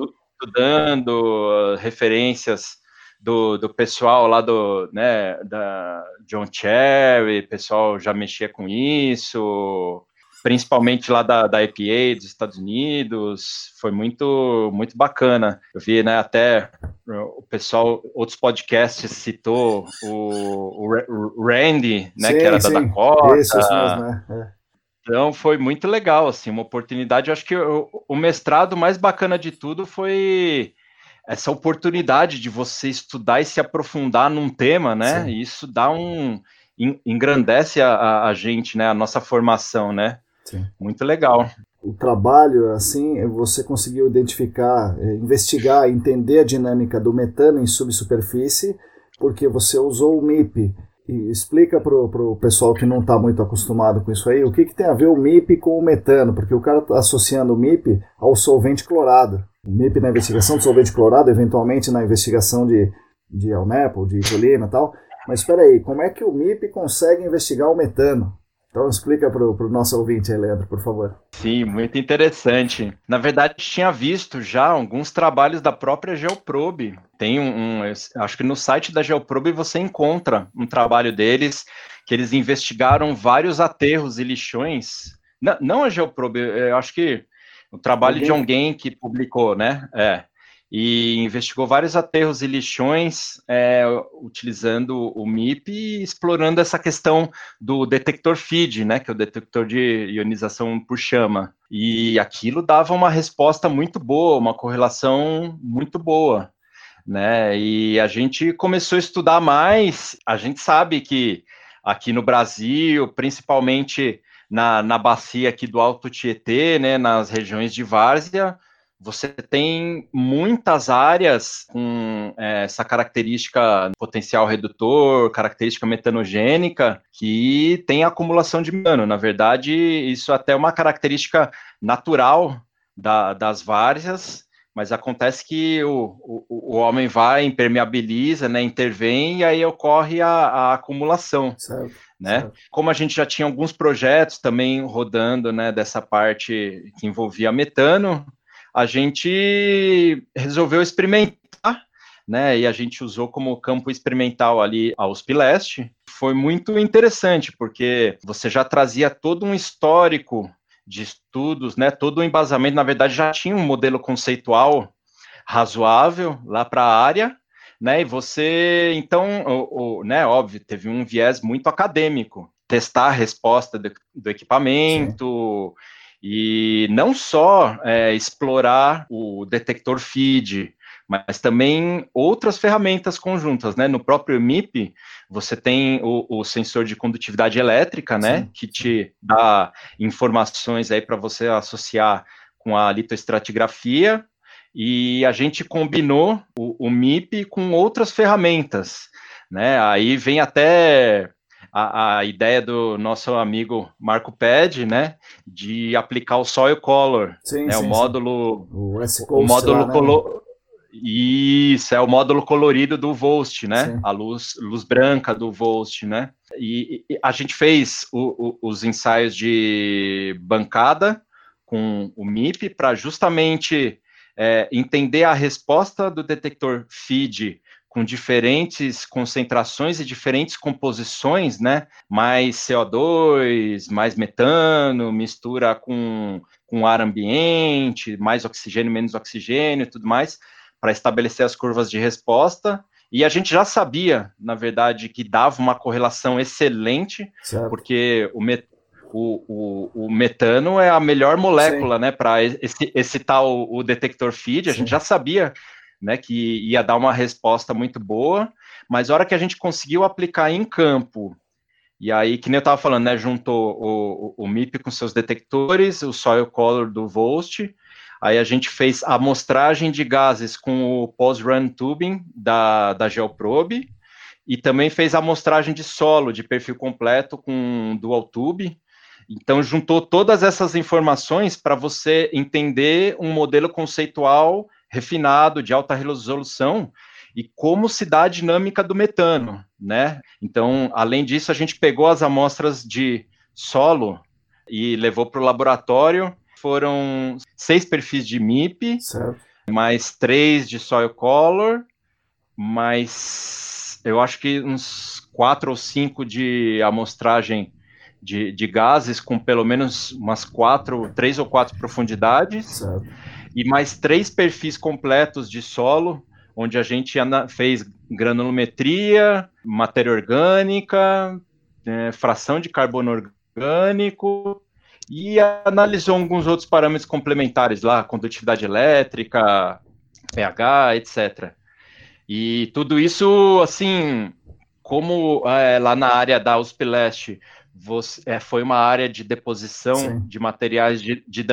estudando referências do, do pessoal lá do, né, da John Cherry, pessoal já mexia com isso, principalmente lá da, da EPA dos Estados Unidos, foi muito muito bacana. Eu vi, né, até o pessoal, outros podcasts citou o, o Randy, né, sim, que era sim. da Dakota. Isso, isso mesmo, né? É. Então foi muito legal, assim, uma oportunidade. Eu acho que o, o mestrado mais bacana de tudo foi essa oportunidade de você estudar e se aprofundar num tema, né? Sim. E isso dá um engrandece a, a, gente, né? A nossa formação, né? Sim. Muito legal. O trabalho, assim, você conseguiu identificar, eh, investigar, entender a dinâmica do metano em subsuperfície, porque você usou o MIP. E explica para o pessoal que não está muito acostumado com isso aí, o que, que tem a ver o MIP com o metano, porque o cara está associando o MIP ao solvente clorado. O MIP na investigação de solvente clorado, eventualmente na investigação de, de Alnepo, de Itolina e tal. Mas espera aí, como é que o MIP consegue investigar o metano? Então explica para o nosso ouvinte aí, Leandro, por favor. Sim, muito interessante. Na verdade, tinha visto já alguns trabalhos da própria Geoprobe. Tem um, um, acho que no site da Geoprobe você encontra um trabalho deles que eles investigaram vários aterros e lixões. Não, não a Geoprobe, eu acho que o trabalho alguém? de alguém que publicou, né? É e investigou vários aterros e lixões é, utilizando o MIP e explorando essa questão do detector FID, né, que é o detector de ionização por chama. E aquilo dava uma resposta muito boa, uma correlação muito boa. Né? E a gente começou a estudar mais. A gente sabe que aqui no Brasil, principalmente na, na bacia aqui do Alto Tietê, né, nas regiões de várzea, você tem muitas áreas com é, essa característica potencial redutor, característica metanogênica, que tem acumulação de metano. Na verdade, isso até é uma característica natural da, das várzeas, mas acontece que o, o, o, homem vai, impermeabiliza, né, intervém, e aí ocorre a, a acumulação. Certo, né? Certo. Como a gente já tinha alguns projetos também rodando né, dessa parte que envolvia metano, a gente resolveu experimentar, né? E a gente usou como campo experimental ali a USP Leste. Foi muito interessante, porque você já trazia todo um histórico de estudos, né? Todo o embasamento, na verdade, já tinha um modelo conceitual razoável lá para a área, né? E você, então, o, o, né? Óbvio, teve um viés muito acadêmico, testar a resposta do, do equipamento. Sim e não só é, explorar o detector feed, mas também outras ferramentas conjuntas, né? No próprio MIP, você tem o, o sensor de condutividade elétrica, né? Sim. Que te dá informações aí para você associar com a litoestratigrafia, e a gente combinou o, o MIP com outras ferramentas, né? Aí vem até a, a, ideia do nosso amigo Marco Ped, né, de aplicar o Soil Color, sim, né, sim, o módulo, o, o módulo lá, né? Isso, é o módulo colorido do Volt, né? Sim. A luz, luz branca do Volt, né? E, e a gente fez o, o, os ensaios de bancada com o MIP para justamente é, entender a resposta do detector feed com diferentes concentrações e diferentes composições, né? Mais CO2, mais metano, mistura com, com ar ambiente, mais oxigênio, menos oxigênio e tudo mais, para estabelecer as curvas de resposta. E a gente já sabia, na verdade, que dava uma correlação excelente, certo. porque o, met, o, o, o, metano é a melhor molécula, Sim. né, para excitar o, o detector feed. A Sim. gente já sabia né, que ia dar uma resposta muito boa, mas a hora que a gente conseguiu aplicar em campo, e aí, que nem eu estava falando, né, juntou o, o, MIP com seus detectores, o Soil Color do Volt, aí a gente fez a amostragem de gases com o Post-Run Tubing da, da Geoprobe, e também fez a amostragem de solo de perfil completo com Dual Tube, então, juntou todas essas informações para você entender um modelo conceitual refinado, de alta resolução, e como se dá a dinâmica do metano, né? Então, além disso, a gente pegou as amostras de solo e levou para o laboratório. Foram seis perfis de MIP, certo. mais três de soil color, mais eu acho que uns quatro ou cinco de amostragem de, de gases com pelo menos umas quatro, três ou quatro profundidades. Certo e mais três perfis completos de solo, onde a gente fez granulometria, matéria orgânica, é, fração de carbono orgânico e analisou alguns outros parâmetros complementares lá, condutividade elétrica, pH, etc. E tudo isso, assim, como é, lá na área da USP Leste, você, é, foi uma área de deposição Sim. de materiais de, de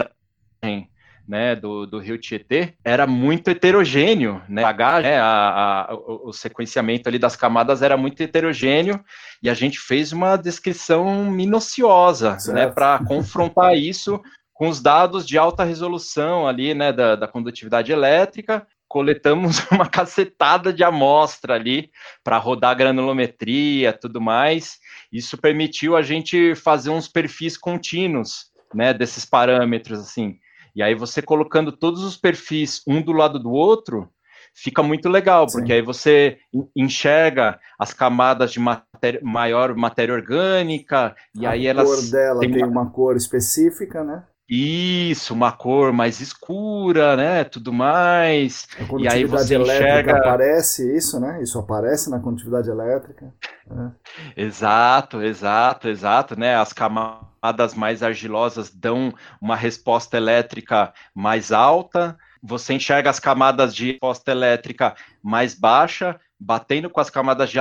né, do, do rio Tietê, era muito heterogêneo, né, H, né, a, a, o sequenciamento ali das camadas era muito heterogêneo, e a gente fez uma descrição minuciosa, né, para confrontar isso com os dados de alta resolução ali, né, da, da condutividade elétrica, coletamos uma cacetada de amostra ali para rodar granulometria, tudo mais. Isso permitiu a gente fazer uns perfis contínuos, né, desses parâmetros assim. E aí você colocando todos os perfis um do lado do outro, fica muito legal, Sim. porque aí você enxerga as camadas de matéria, maior matéria orgânica, e a aí elas. A cor dela tem, tem uma... uma cor específica, né? Isso, uma cor mais escura, né? Tudo mais. A e aí você enxerga. aparece isso, né? Isso aparece na condutividade elétrica. Né? Exato, exato, exato, né? As camadas mais argilosas dão uma resposta elétrica mais alta. Você enxerga as camadas de resposta elétrica mais baixa, batendo com as camadas de,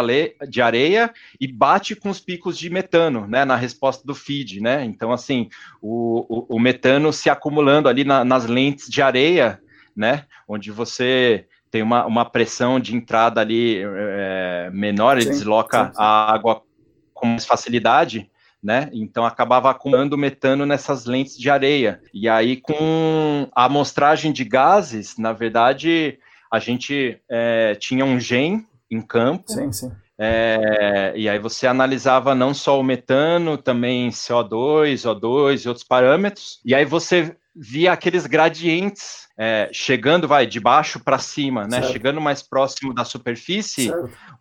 de, areia e bate com os picos de metano, né, na resposta do feed, né? Então, assim, o, o, o metano se acumulando ali na, nas lentes de areia, né? Onde você tem uma, uma pressão de entrada ali é, menor, ele sim, desloca sim, sim. a água com mais facilidade, né? Então acabava acumulando metano nessas lentes de areia. E aí, com a amostragem de gases, na verdade, a gente é, tinha um gen em campo. Sim, sim. É, e aí você analisava não só o metano, também CO2, O2 e outros parâmetros. E aí você via aqueles gradientes é, chegando, vai, de baixo para cima, né? Certo. Chegando mais próximo da superfície,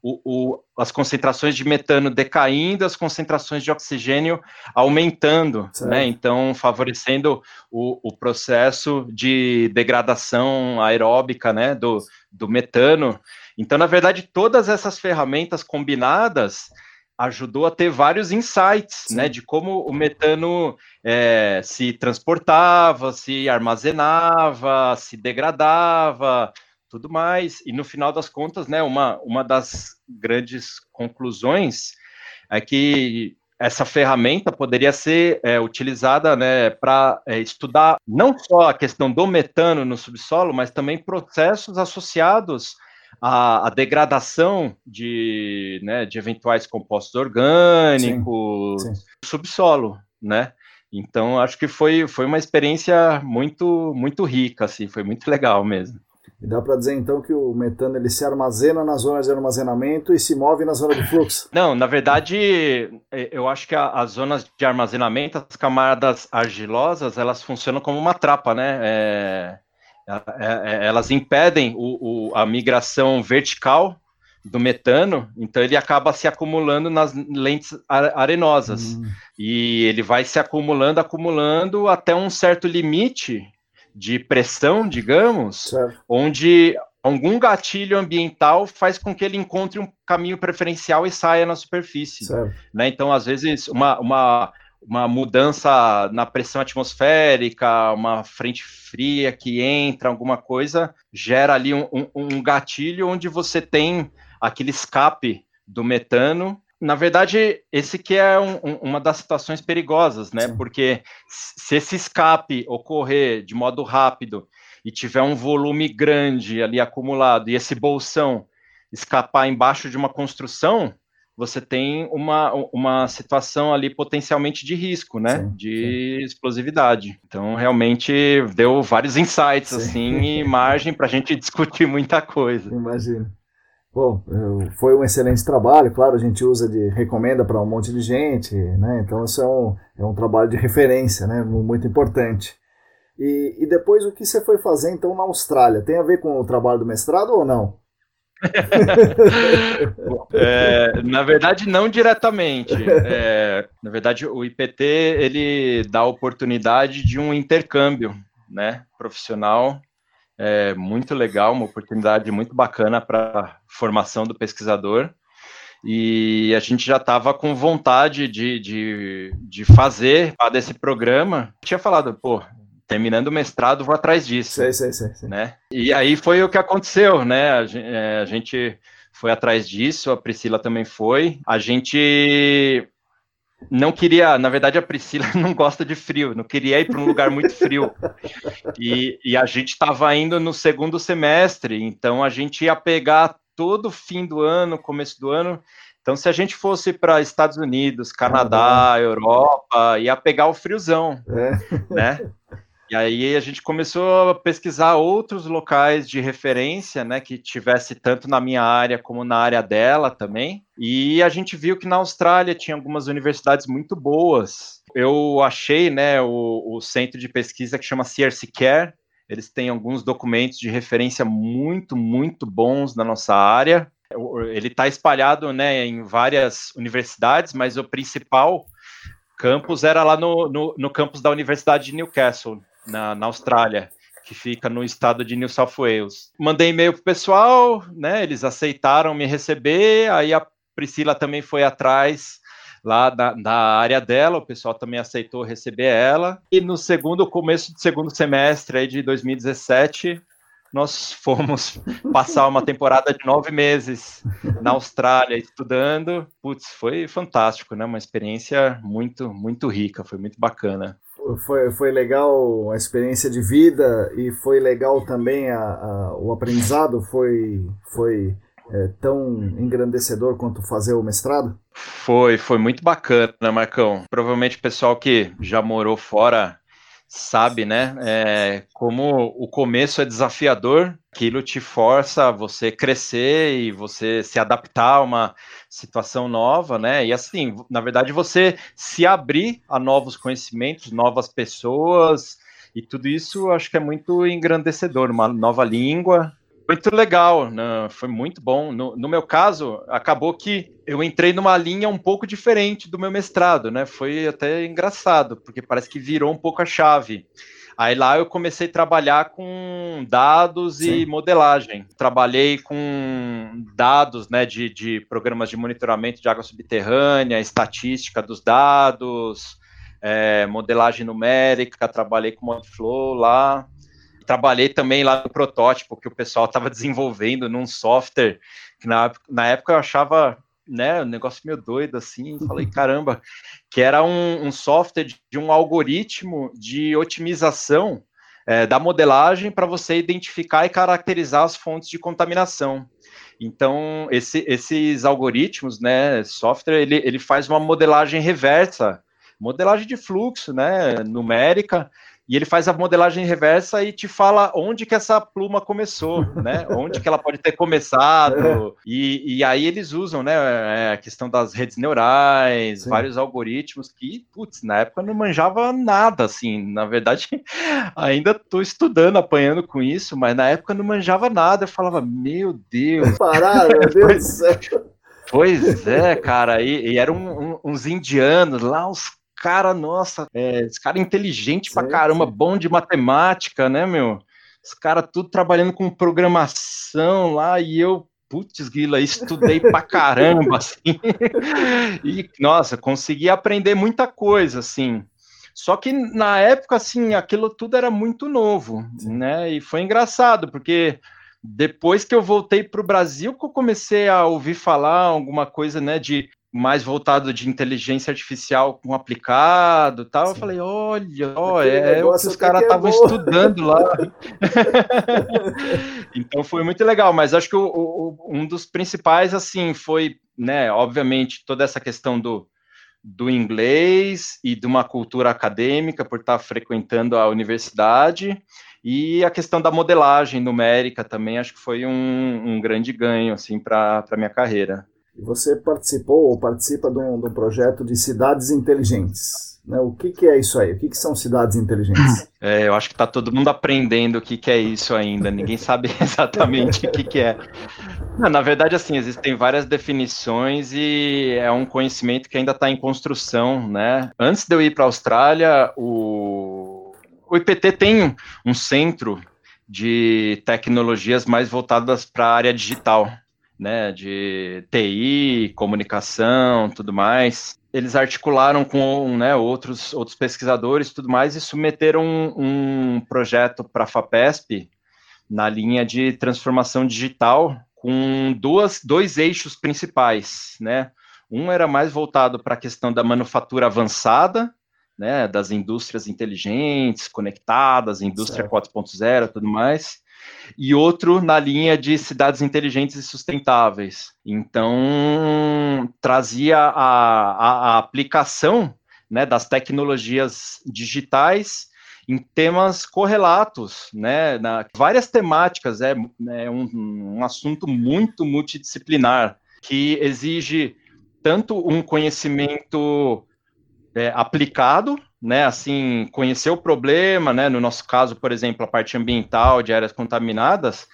o, o, as concentrações de metano decaindo, as concentrações de oxigênio aumentando, né? certo. né? Então, favorecendo o, o, processo de degradação aeróbica, né? Do, do metano. Então, na verdade, todas essas ferramentas combinadas ajudou a ter vários insights, né, de como o metano é, se transportava, se armazenava, se degradava, tudo mais. E no final das contas, né, uma, uma das grandes conclusões é que essa ferramenta poderia ser é, utilizada né, para é, estudar não só a questão do metano no subsolo, mas também processos associados a, a degradação de, né, de eventuais compostos orgânicos, sim, sim. subsolo, né? Então, acho que foi, foi uma experiência muito, muito rica, assim, foi muito legal mesmo. E dá para dizer então que o metano ele se armazena na zona de armazenamento e se move na zona de fluxo? Não, na verdade, é, eu acho que as zonas de armazenamento, as camadas argilosas, elas funcionam como uma trapa, né? É, elas impedem o, o, a migração vertical do metano, então ele acaba se acumulando nas lentes arenosas. Hum. E ele vai se acumulando, acumulando até um certo limite de pressão, digamos, certo. onde algum gatilho ambiental faz com que ele encontre um caminho preferencial e saia na superfície. Né? Então, às vezes, uma, uma uma mudança na pressão atmosférica, uma frente fria que entra, alguma coisa, gera ali um, um, um gatilho onde você tem aquele escape do metano. Na verdade, esse que é um, uma das situações perigosas, né? Sim. Porque se esse escape ocorrer de modo rápido e tiver um volume grande ali acumulado e esse bolsão escapar embaixo de uma construção, você tem uma, uma situação ali potencialmente de risco, né? Sim, de sim. explosividade. Então, realmente deu vários insights, sim. assim, e margem para a gente discutir muita coisa. Imagino. Bom, foi um excelente trabalho, claro, a gente usa de recomenda para um monte de gente, né? Então isso é um, é um trabalho de referência, né? Muito importante. E, e depois o que você foi fazer então na Austrália? Tem a ver com o trabalho do mestrado ou não? é, na verdade, não diretamente. É, na verdade, o IPT ele dá a oportunidade de um intercâmbio, né, profissional, é, muito legal, uma oportunidade muito bacana para formação do pesquisador. E a gente já estava com vontade de, de, de fazer desse programa. Tinha falado, pô, terminando o mestrado, vou atrás disso. Sei, sei, sei, sei. Né? E aí foi o que aconteceu, né? A, é, gente foi atrás disso, a Priscila também foi. A gente não queria, na verdade, a Priscila não gosta de frio, não queria ir para um lugar muito frio. E, e a gente estava indo no segundo semestre, então a gente ia pegar todo fim do ano, começo do ano. Então, se a gente fosse para Estados Unidos, Canadá, Europa, ia pegar o friozão, é. né? E aí a gente começou a pesquisar outros locais de referência, né, que tivesse tanto na minha área como na área dela também. E a gente viu que na Austrália tinha algumas universidades muito boas. Eu achei, né, o, o centro de pesquisa que chama CRC Care. Eles têm alguns documentos de referência muito, muito bons na nossa área. Ele está espalhado, né, em várias universidades, mas o principal campus era lá no, no, no campus da Universidade de Newcastle, na, na Austrália, que fica no estado de New South Wales. Mandei e-mail pro pessoal, né? Eles aceitaram me receber, aí a Priscila também foi atrás lá da, da, área dela, o pessoal também aceitou receber ela. E no segundo, começo do segundo semestre aí de 2017, nós fomos passar uma temporada de nove meses na Austrália estudando. Putz, foi fantástico, né? Uma experiência muito, muito rica, foi muito bacana. Foi, foi legal a experiência de vida e foi legal também a, a o aprendizado? Foi, foi é, tão engrandecedor quanto fazer o mestrado? Foi, foi muito bacana, Marcão. Provavelmente o pessoal que já morou fora sabe, né? É, como o começo é desafiador, aquilo te força a você crescer e você se adaptar a uma situação nova, né? E assim, na verdade, você se abrir a novos conhecimentos, novas pessoas, e tudo isso acho que é muito engrandecedor, uma nova língua, muito legal, né? foi muito bom. No, no, meu caso, acabou que eu entrei numa linha um pouco diferente do meu mestrado, né? Foi até engraçado, porque parece que virou um pouco a chave. Aí lá eu comecei a trabalhar com dados Sim. e modelagem. Trabalhei com dados né, de, de programas de monitoramento de água subterrânea, estatística dos dados, é, modelagem numérica, trabalhei com Modflow lá trabalhei também lá no protótipo que o pessoal estava desenvolvendo num software que na, na época eu achava né, um negócio meio doido assim, falei, caramba, que era um, um software de, de, um algoritmo de otimização é, da modelagem para você identificar e caracterizar as fontes de contaminação. Então, esse, esses algoritmos, né, software, ele, ele faz uma modelagem reversa, modelagem de fluxo, né, numérica, e ele faz a modelagem reversa e te fala onde que essa pluma começou, né? onde que ela pode ter começado. E, e aí eles usam, né? É, a questão das redes neurais, Sim. vários algoritmos que, putz, na época não manjava nada, assim. Na verdade, ainda estou estudando, apanhando com isso, mas na época não manjava nada. Eu falava, meu Deus. Parar, meu Deus do céu. Pois é, cara, e, e eram um, uns indianos lá, uns cara, nossa, é, esse cara é inteligente pra caramba, bom de matemática, né, meu? Os caras tudo trabalhando com programação lá e eu, putz, Guila, estudei pra caramba, assim. e, nossa, consegui aprender muita coisa, assim. Só que na época, assim, aquilo tudo era muito novo, Sim. né? E foi engraçado, porque depois que eu voltei para o Brasil, que eu comecei a ouvir falar alguma coisa, né, de mais voltado de inteligência artificial com aplicado tal. Sim. Eu falei, olha, ó, é, o que os caras estavam é estudando lá. então foi muito legal, mas acho que o, o, um dos principais, assim, foi, né, obviamente, toda essa questão do, do inglês e de uma cultura acadêmica por estar frequentando a universidade e a questão da modelagem numérica também acho que foi um, um grande ganho assim para a minha carreira. Você participou ou participa de um, de um projeto de cidades inteligentes. Né? O que, que, é isso aí? O que, que são cidades inteligentes? É, eu acho que está todo mundo aprendendo o que, que é isso ainda. Ninguém sabe exatamente o que, é. Na verdade, assim, existem várias definições e é um conhecimento que ainda está em construção, né? Antes de eu ir para a Austrália, o, o IPT tem um centro de tecnologias mais voltadas para a área digital né, de TI, comunicação, tudo mais. Eles articularam com né, outros, outros pesquisadores tudo mais e submeteram um, um projeto para a FAPESP na linha de transformação digital com duas, dois eixos principais, né? Um era mais voltado para a questão da manufatura avançada, né, das indústrias inteligentes, conectadas, indústria 4.0, tudo mais, e outro na linha de cidades inteligentes e sustentáveis. Então, trazia a, a, a aplicação né, das tecnologias digitais em temas correlatos, né, na, várias temáticas, é, é um, um assunto muito multidisciplinar, que exige tanto um conhecimento é, aplicado, né, assim, conhecer o problema, né, no nosso caso, por exemplo, a parte ambiental de áreas contaminadas,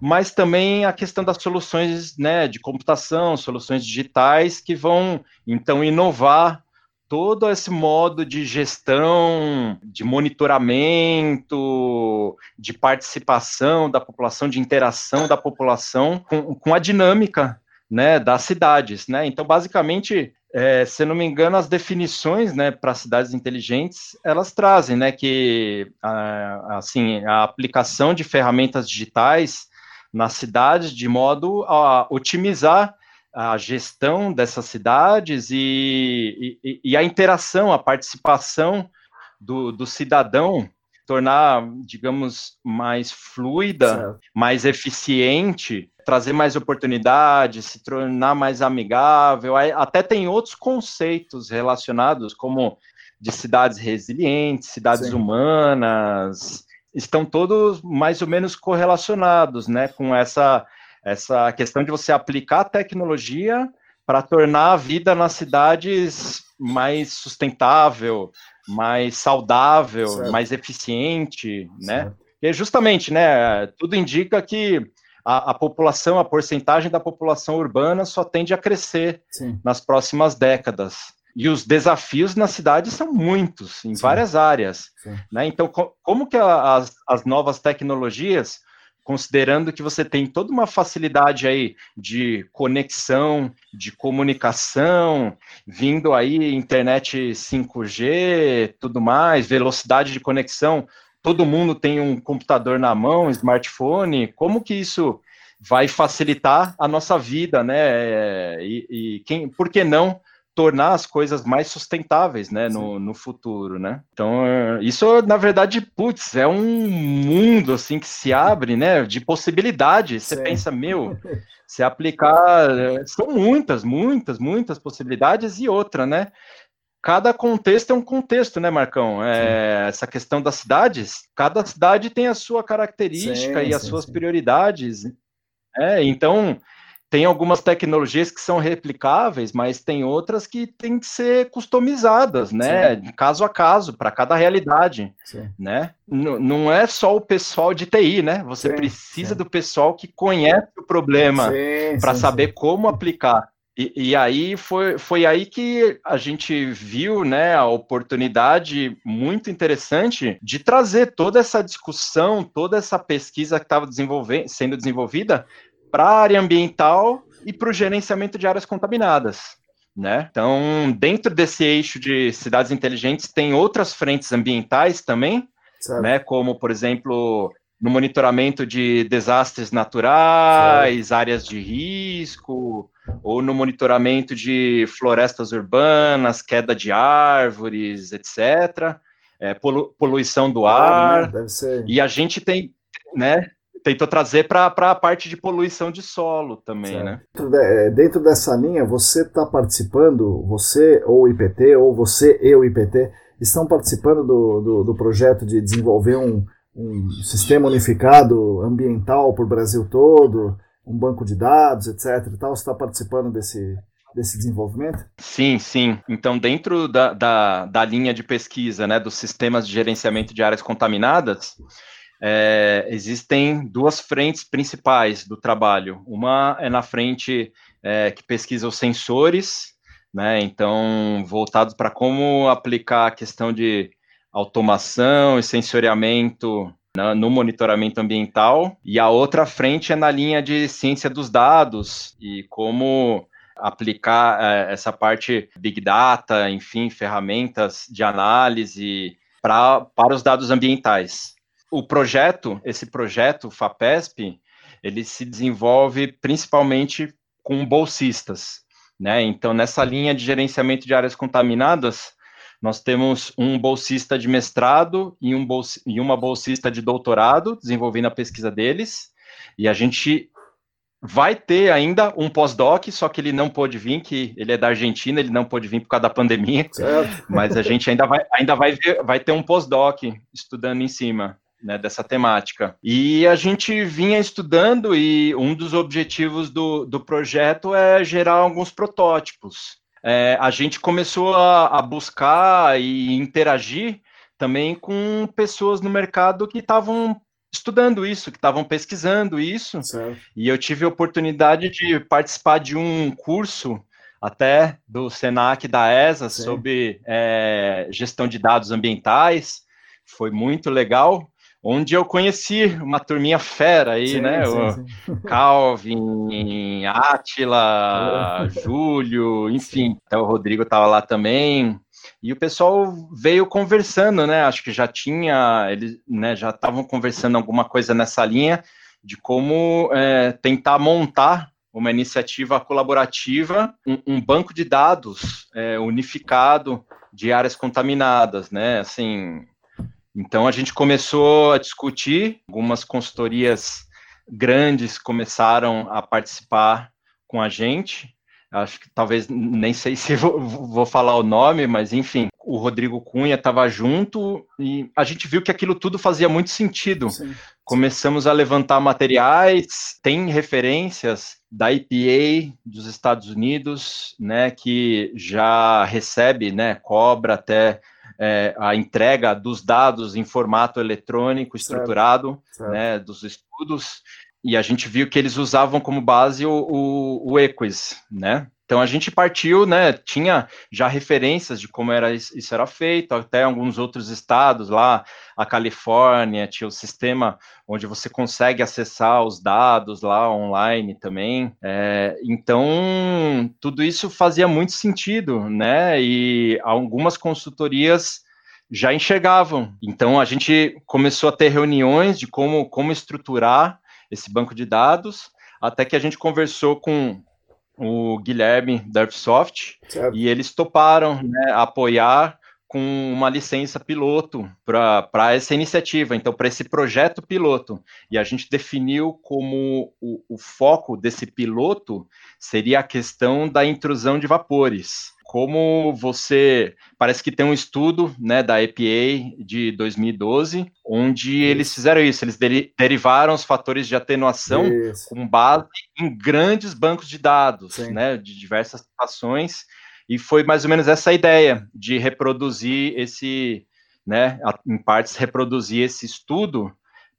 mas também a questão das soluções, né, de computação, soluções digitais que vão, então, inovar todo esse modo de gestão, de monitoramento, de participação da população, de interação da população com, com a dinâmica né, das cidades, né? Então, basicamente, é, se não me engano, as definições, né, para cidades inteligentes, elas trazem, né, que a, assim a aplicação de ferramentas digitais nas cidades de modo a otimizar a gestão dessas cidades e, e, e a interação, a participação do, do cidadão tornar, digamos, mais fluida, certo. mais eficiente, trazer mais oportunidades, se tornar mais amigável. Até tem outros conceitos relacionados, como de cidades resilientes, cidades Sim. humanas, estão todos mais ou menos correlacionados, né, com essa essa questão de você aplicar a tecnologia para tornar a vida nas cidades mais sustentável, mais saudável, certo. mais eficiente, né? certo. né? E justamente, né, tudo indica que a, a, população, a porcentagem da população urbana só tende a crescer Sim. nas próximas décadas. E os desafios na cidade são muitos, em Sim. várias áreas. Né? Então, co como que a, as, as novas tecnologias, considerando que você tem toda uma facilidade aí de conexão, de comunicação, vindo aí internet 5G, tudo mais, velocidade de conexão, todo mundo tem um computador na mão, smartphone, como que isso vai facilitar a nossa vida, né? E, e quem, por que não tornar as coisas mais sustentáveis, né, no, no futuro, né? Então, isso, na verdade, putz, é um mundo, assim, que se abre, né, de possibilidades. Você Sim. pensa, meu, se aplicar, são muitas, muitas, muitas possibilidades e outra, né? Cada contexto é um contexto, né, Marcão? É, essa questão das cidades, cada cidade tem a sua característica sim, e as sim, suas sim. prioridades. É, então, tem algumas tecnologias que são replicáveis, mas tem outras que têm que ser customizadas, né? Caso a caso, para cada realidade, né? N não é só o pessoal de TI, né? Você precisa do pessoal que conhece o problema para saber como aplicar. E, e, aí foi, foi aí que a gente viu né, a oportunidade muito interessante de trazer toda essa discussão, toda essa pesquisa que estava sendo desenvolvida para a área ambiental e para o gerenciamento de áreas contaminadas. Né? Então, dentro desse eixo de cidades inteligentes, tem outras frentes ambientais também, né? como, por exemplo, no monitoramento de desastres naturais, certo. áreas de risco, ou no monitoramento de florestas urbanas, queda de árvores, etc., é, polu poluição do ar. Ser. E a gente tem, né? tentou trazer para a parte de poluição de solo também, certo. né? Dentro, é, dentro dessa linha, você está participando, você ou o IPT, ou você e o IPT, estão participando do, do, do projeto de desenvolver um, um sistema unificado ambiental para o Brasil todo, um banco de dados, etc. E tal. Você está participando desse, desse desenvolvimento? Sim, sim. Então, dentro da, da, da linha de pesquisa né, dos sistemas de gerenciamento de áreas contaminadas, é, existem duas frentes principais do trabalho. Uma é na frente é, que pesquisa os sensores, né? Então, voltados para como aplicar a questão de automação e sensoriamento no monitoramento ambiental. E a outra frente é na linha de ciência dos dados e como aplicar é, essa parte Big Data, enfim, ferramentas de análise pra, para os dados ambientais o projeto, esse projeto FAPESP, ele se desenvolve principalmente com bolsistas, né? Então, nessa linha de gerenciamento de áreas contaminadas, nós temos um bolsista de mestrado e, um bolsi e uma bolsista de doutorado desenvolvendo a pesquisa deles, e a gente vai ter ainda um pós-doc, só que ele não pôde vir, que ele é da Argentina, ele não pôde vir por causa da pandemia, certo. mas a gente ainda vai, ainda vai, ver, vai ter um pós-doc estudando em cima né, dessa temática. E a gente vinha estudando e um dos objetivos do, do projeto é gerar alguns protótipos. É, a gente começou a, a buscar e interagir também com pessoas no mercado que estavam estudando isso, que estavam pesquisando isso. Certo. E eu tive a oportunidade de participar de um curso até do Senac da ESA Sim. sobre é, gestão de dados ambientais. Foi muito legal onde eu conheci uma turminha fera aí, sim, né? Sim, sim. Calvin, Átila, Júlio, enfim, até o Rodrigo estava lá também. E o pessoal veio conversando, né? Acho que já tinha, eles né, já estavam conversando alguma coisa nessa linha de como é, tentar montar uma iniciativa colaborativa, um, um banco de dados é, unificado de áreas contaminadas, né? Assim, então a gente começou a discutir, algumas consultorias grandes começaram a participar com a gente. Acho que talvez nem sei se vou, vou falar o nome, mas enfim, o Rodrigo Cunha estava junto e a gente viu que aquilo tudo fazia muito sentido. Sim. Começamos a levantar materiais, tem referências da EPA dos Estados Unidos, né, que já recebe, né, cobra até é, a entrega dos dados em formato eletrônico estruturado, certo. Certo. né, dos estudos e a gente viu que eles usavam como base o, o, o Equis, né? Então a gente partiu, né? Tinha já referências de como era isso era feito, até alguns outros estados lá, a Califórnia tinha o sistema onde você consegue acessar os dados lá online também. É, então tudo isso fazia muito sentido, né? E algumas consultorias já enxergavam. Então a gente começou a ter reuniões de como, como estruturar esse banco de dados, até que a gente conversou com o Guilherme da Airsoft e eles toparam né, apoiar com uma licença piloto para essa iniciativa, então para esse projeto piloto. E a gente definiu como o, o foco desse piloto seria a questão da intrusão de vapores como você parece que tem um estudo né, da EPA de 2012, onde isso. eles fizeram isso, eles derivaram os fatores de atenuação isso. com base em grandes bancos de dados, né, de diversas situações, e foi mais ou menos essa ideia de reproduzir esse, né, em partes reproduzir esse estudo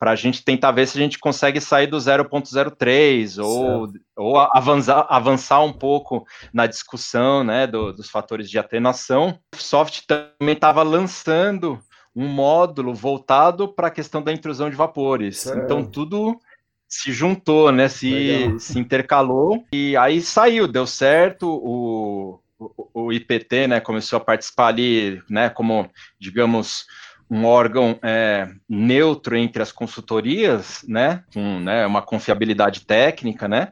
para a gente tentar ver se a gente consegue sair do 0.03 ou, ou avançar, avançar um pouco na discussão né, do, dos fatores de atenuação. O Soft também estava lançando um módulo voltado para a questão da intrusão de vapores. Certo. Então tudo se juntou, né, se, se intercalou e aí saiu, deu certo. O, o, o IPT né, começou a participar ali, né, como digamos um órgão é, neutro entre as consultorias, né, com né, uma confiabilidade técnica, né,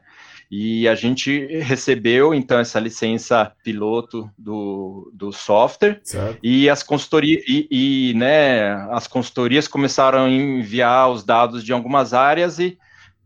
e a gente recebeu então essa licença piloto do, do software certo. e as consultorias e, e, né, as consultorias começaram a enviar os dados de algumas áreas e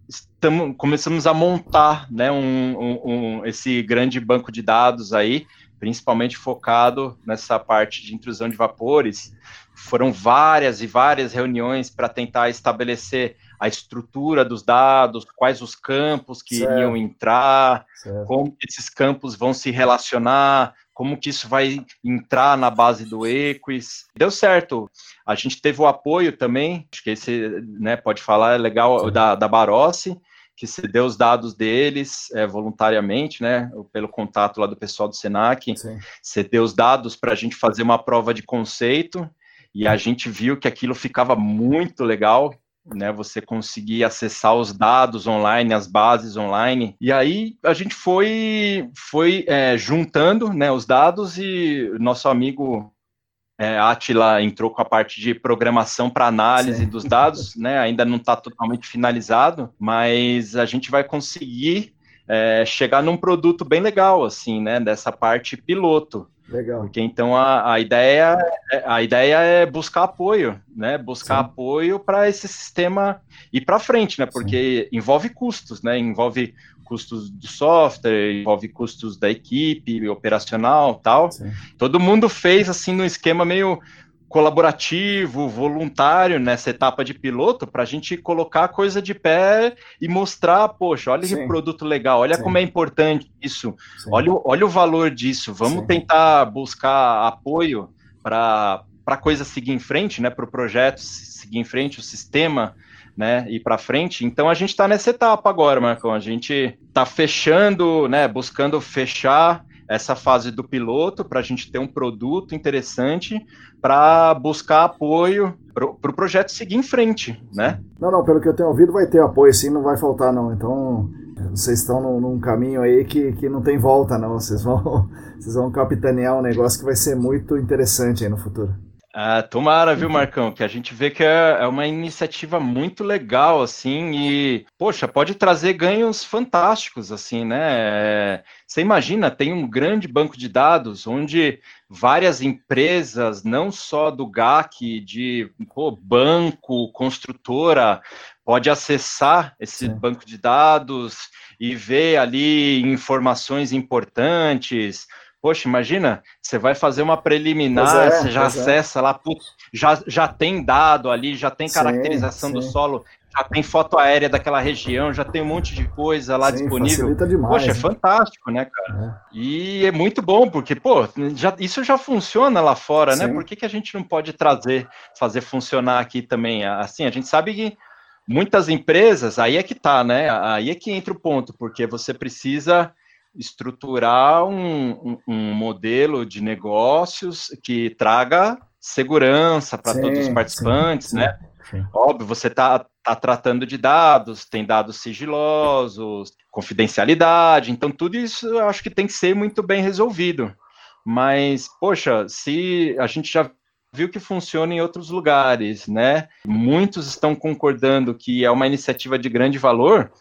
estamos, começamos a montar né, um, um, um, esse grande banco de dados aí, principalmente focado nessa parte de intrusão de vapores, foram várias e várias reuniões para tentar estabelecer a estrutura dos dados, quais os campos que certo. iriam entrar, certo. como esses campos vão se relacionar, como que isso vai entrar na base do Equis. Deu certo. A gente teve o apoio também, acho que esse né, pode falar, é legal, da, da Barossi, que cedeu os dados deles é, voluntariamente, né, pelo contato lá do pessoal do Senac, Sim. cedeu os dados para a gente fazer uma prova de conceito, e a gente viu que aquilo ficava muito legal, né? Você conseguir acessar os dados online, as bases online. E aí a gente foi, foi é, juntando né, os dados e nosso amigo é, Atila entrou com a parte de programação para análise Sim. dos dados, né? Ainda não está totalmente finalizado, mas a gente vai conseguir é, chegar num produto bem legal, assim, né? Dessa parte piloto. Legal. Porque então a, a, ideia, é, a ideia é buscar apoio, né? Buscar Sim. apoio para esse sistema ir para frente, né? Porque Sim. envolve custos, né? Envolve custos do software, envolve custos da equipe operacional, tal. Sim. Todo mundo fez assim no esquema meio colaborativo, voluntário nessa etapa de piloto para a gente colocar a coisa de pé e mostrar, poxa, olha Sim. que produto legal, olha Sim. como é importante isso, olha, olha o valor disso, vamos tentar buscar apoio para a coisa seguir em frente, né, para o projeto seguir em frente, o sistema né, ir para frente. Então a gente está nessa etapa agora, Marcão. A gente está fechando, né, buscando fechar essa fase do piloto para a gente ter um produto interessante para buscar apoio para o pro projeto seguir em frente, né? Não, não, pelo que eu tenho ouvido vai ter apoio sim, não vai faltar não. Então vocês estão num, num caminho aí que, que não tem volta não. Vocês vão, vocês vão capitanear um negócio que vai ser muito interessante aí no futuro. Ah, tomara, viu, Marcão? Que a gente vê que é, é, uma iniciativa muito legal, assim, e, poxa, pode trazer ganhos fantásticos, assim, né? É, você imagina, tem um grande banco de dados onde várias empresas, não só do GAC, de pô, banco, construtora, pode acessar esse Sim. banco de dados e ver ali informações importantes, Poxa, imagina, você vai fazer uma preliminar, é, você já é. acessa é. lá, putz, já, já tem dado ali, já tem caracterização sim, sim. do solo, já tem foto aérea daquela região, já tem um monte de coisa lá sim, disponível. Demais, Poxa, é né? fantástico, né, cara? É. E é muito bom, porque, pô, já, isso já funciona lá fora, né? Por que, que a gente não pode trazer, fazer funcionar aqui também? Assim, a gente sabe que muitas empresas, aí é que tá, né? Aí é que entra o ponto, porque você precisa estruturar um, um, um modelo de negócios que traga segurança para todos os participantes, sim, né? Sim. Óbvio, você está tá tratando de dados, tem dados sigilosos, confidencialidade, então tudo isso eu acho que tem que ser muito bem resolvido. Mas, poxa, se a gente já viu que funciona em outros lugares, né? Muitos estão concordando que é uma iniciativa de grande valor,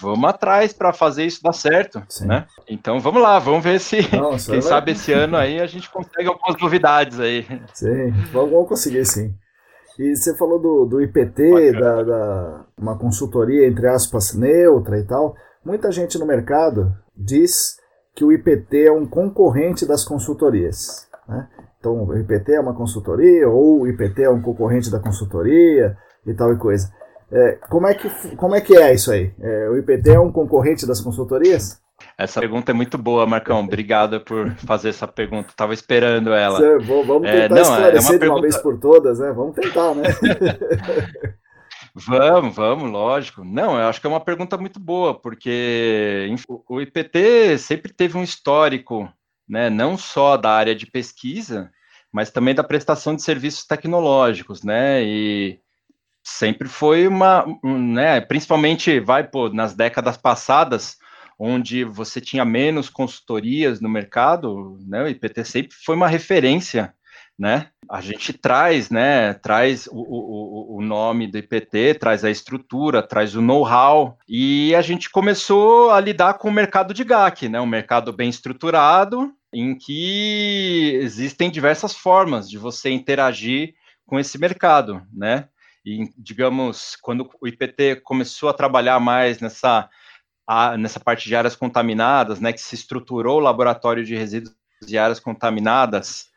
vamos atrás para fazer isso dar certo, Sim. né? Então vamos lá, vamos ver se, Nossa, quem vai... sabe esse ano aí a gente consegue algumas novidades aí. Sim, vamos conseguir sim. E você falou do, do IPT, da, da, uma consultoria, entre aspas, neutra e tal. Muita gente no mercado diz que o IPT é um concorrente das consultorias. Né? Então, o IPT é uma consultoria, ou o IPT é um concorrente da consultoria e tal e coisa. É, como, é que, como é que é isso aí? É, o IPT é um concorrente das consultorias? Essa pergunta é muito boa, Marcão. Obrigado por fazer essa pergunta. Estava esperando ela. vamos é, tentar é, não, esclarecer é uma de pergunta... uma vez por todas, né? Vamos tentar, né? Vamos, vamos, lógico. Não, eu acho que é uma pergunta muito boa, porque o IPT sempre teve um histórico, né, não só da área de pesquisa, mas também da prestação de serviços tecnológicos, né, e sempre foi uma, né, principalmente vai pô, nas décadas passadas, onde você tinha menos consultorias no mercado, né, o IPT sempre foi uma referência, né? A gente traz, né, traz o, o, o nome do IPT, traz a estrutura, traz o know-how, e a gente começou a lidar com o mercado de GAC, né, um mercado bem estruturado, em que existem diversas formas de você interagir com esse mercado, né? E, digamos, quando o IPT começou a trabalhar mais nessa, a, nessa parte de áreas contaminadas, né, que se estruturou o laboratório de resíduos de áreas contaminadas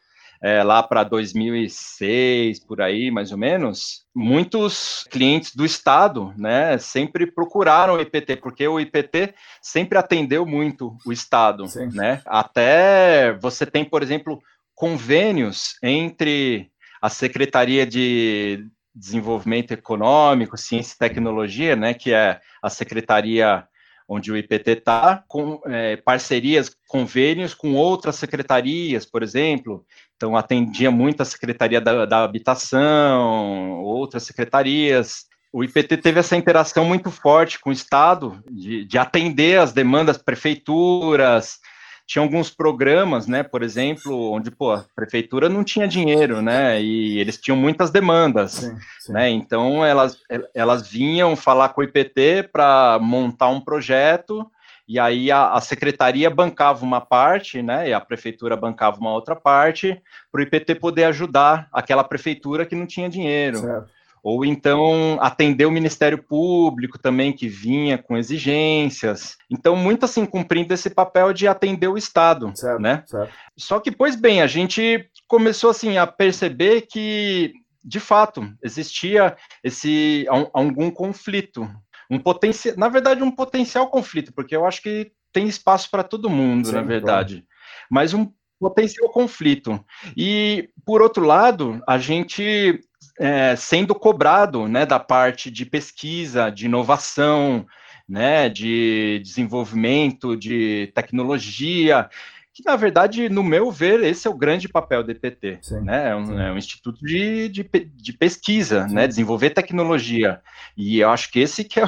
é, lá para 2006, por aí, mais ou menos, muitos clientes do Estado, né, sempre procuraram o IPT, porque o IPT sempre atendeu muito o Estado, Sim. né, até você tem, por exemplo, convênios entre a Secretaria de Desenvolvimento Econômico, Ciência e Tecnologia, né, que é a secretaria onde o IPT está, com é, parcerias, convênios com outras secretarias, por exemplo. Então, atendia muito a Secretaria da, da Habitação, outras secretarias. O IPT teve essa interação muito forte com o Estado, de, de atender as demandas prefeituras, tinha alguns programas, né, por exemplo, onde pô, a prefeitura não tinha dinheiro, né, e eles tinham muitas demandas, sim, sim. né, então elas, elas vinham falar com o IPT para montar um projeto, e aí a, a, secretaria bancava uma parte, né, e a prefeitura bancava uma outra parte, para o IPT poder ajudar aquela prefeitura que não tinha dinheiro. Certo ou então atender o Ministério Público também, que vinha com exigências. Então, muito assim, cumprindo esse papel de atender o Estado, certo, né? Certo. Só que, pois bem, a gente começou assim a perceber que, de fato, existia esse algum conflito, um potencial, na verdade, um potencial conflito, porque eu acho que tem espaço para todo mundo, Sim, na verdade. Claro. Mas um potencial conflito. E, por outro lado, a gente é, sendo cobrado né, da parte de pesquisa, de inovação, né, de desenvolvimento, de tecnologia, que na verdade, no meu ver, esse é o grande papel do EPT, sim, né? É um, é um, instituto de, de, de pesquisa, sim. né? Desenvolver tecnologia. E eu acho que esse que é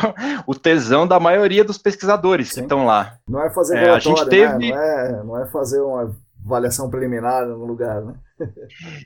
o, tesão da maioria dos pesquisadores sim. que estão lá. Não é fazer é, a gente né? teve... Né? Não, é, não é fazer uma avaliação preliminar no lugar, né?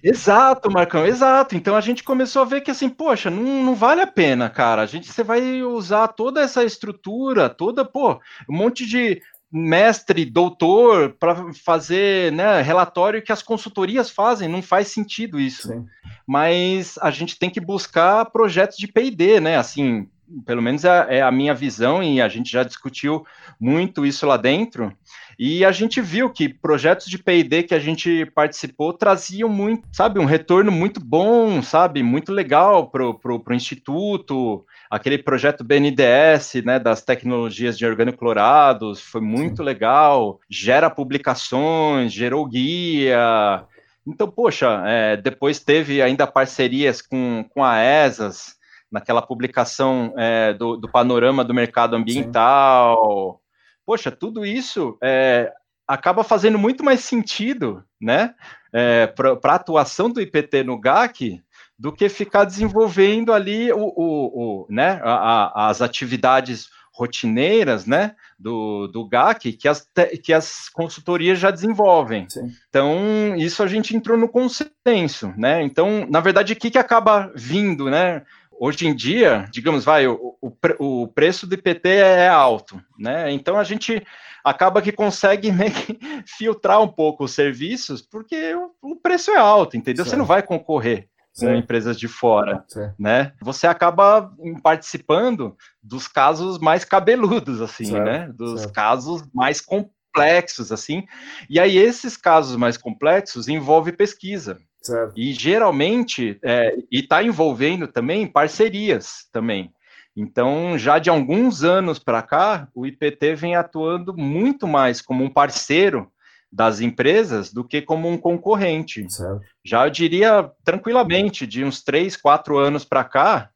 Exato, Marcão, exato. Então a gente começou a ver que assim, poxa, não, não vale a pena, cara. A gente você vai usar toda essa estrutura, toda, pô, um monte de mestre, doutor para fazer, né, relatório que as consultorias fazem, não faz sentido isso. Sim. Mas a gente tem que buscar projetos de P&D, né? Assim, pelo menos é, é, a minha visão e a gente já discutiu muito isso lá dentro. E a gente viu que projetos de P&D que a gente participou traziam muito, sabe, um retorno muito bom, sabe, muito legal para o instituto. Aquele projeto BNDES, né, das tecnologias de organoclorados, foi muito Sim. legal. Gera publicações, gerou guia. Então, poxa, é, depois teve ainda parcerias com, com a ESAS, naquela publicação é, do, do, panorama do mercado ambiental. Sim. Poxa, tudo isso é, acaba fazendo muito mais sentido, né, é, para a atuação do IPT no GAC do que ficar desenvolvendo ali o, o, o né, a, a, as atividades rotineiras, né, do, do GAC, que as, que as consultorias já desenvolvem. Sim. Então, isso a gente entrou no consenso, né, então, na verdade, o que, que acaba vindo, né, hoje em dia, digamos, vai, o, o, o, preço do IPT é alto, né? Então a gente acaba que consegue meio que filtrar um pouco os serviços, porque o, o preço é alto, entendeu? Certo. Você não vai concorrer com empresas de fora, certo. né? Você acaba participando dos casos mais cabeludos, assim, certo. né? Dos casos mais complexos, assim. E aí esses casos mais complexos envolvem pesquisa. Certo. E geralmente, é, e está envolvendo também parcerias também. Então, já de alguns anos para cá, o IPT vem atuando muito mais como um parceiro das empresas do que como um concorrente. Certo. Já eu diria tranquilamente, de uns três, quatro anos para cá,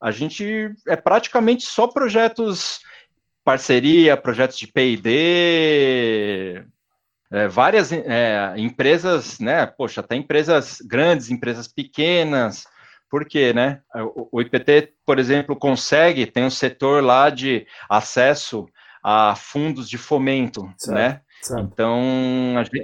a gente é praticamente só projetos parceria, projetos de P&D, é, várias é, empresas, né? Poxa, até empresas grandes, empresas pequenas. Por quê, né? O, o IPT, por exemplo, consegue, tem um setor lá de acesso a fundos de fomento, certo, né? Certo. Então,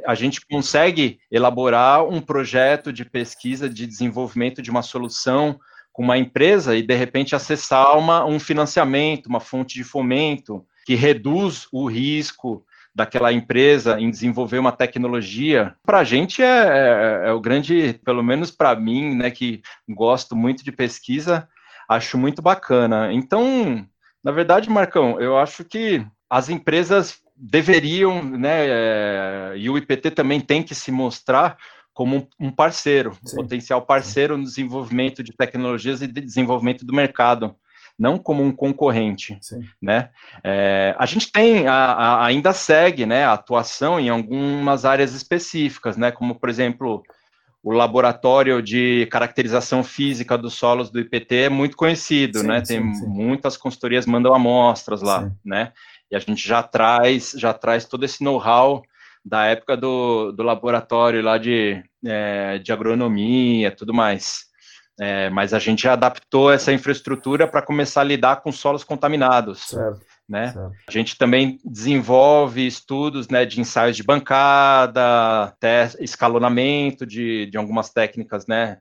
a, a gente consegue elaborar um projeto de pesquisa de desenvolvimento de uma solução com uma empresa e, de repente, acessar uma, um financiamento, uma fonte de fomento que reduz o risco daquela empresa em desenvolver uma tecnologia, para a gente é, é, é, o grande, pelo menos para mim, né, que gosto muito de pesquisa, acho muito bacana. Então, na verdade, Marcão, eu acho que as empresas deveriam, né, é, e o IPT também tem que se mostrar como um parceiro, um potencial parceiro no desenvolvimento de tecnologias e de desenvolvimento do mercado não como um concorrente, Sim. né? É, a gente tem, a, a, ainda segue, né, a atuação em algumas áreas específicas, né, como, por exemplo, o laboratório de caracterização física dos solos do IPT é muito conhecido, sim, né? Sim, Tem sim. muitas consultorias mandam amostras lá, né? E a gente já traz, já traz todo esse know-how da época do, do laboratório lá de, é, de agronomia, tudo mais. É, mas a gente adaptou essa infraestrutura para começar a lidar com solos contaminados. Certo, né? Certo. A gente também desenvolve estudos né, de ensaios de bancada, até escalonamento de, de algumas técnicas, né?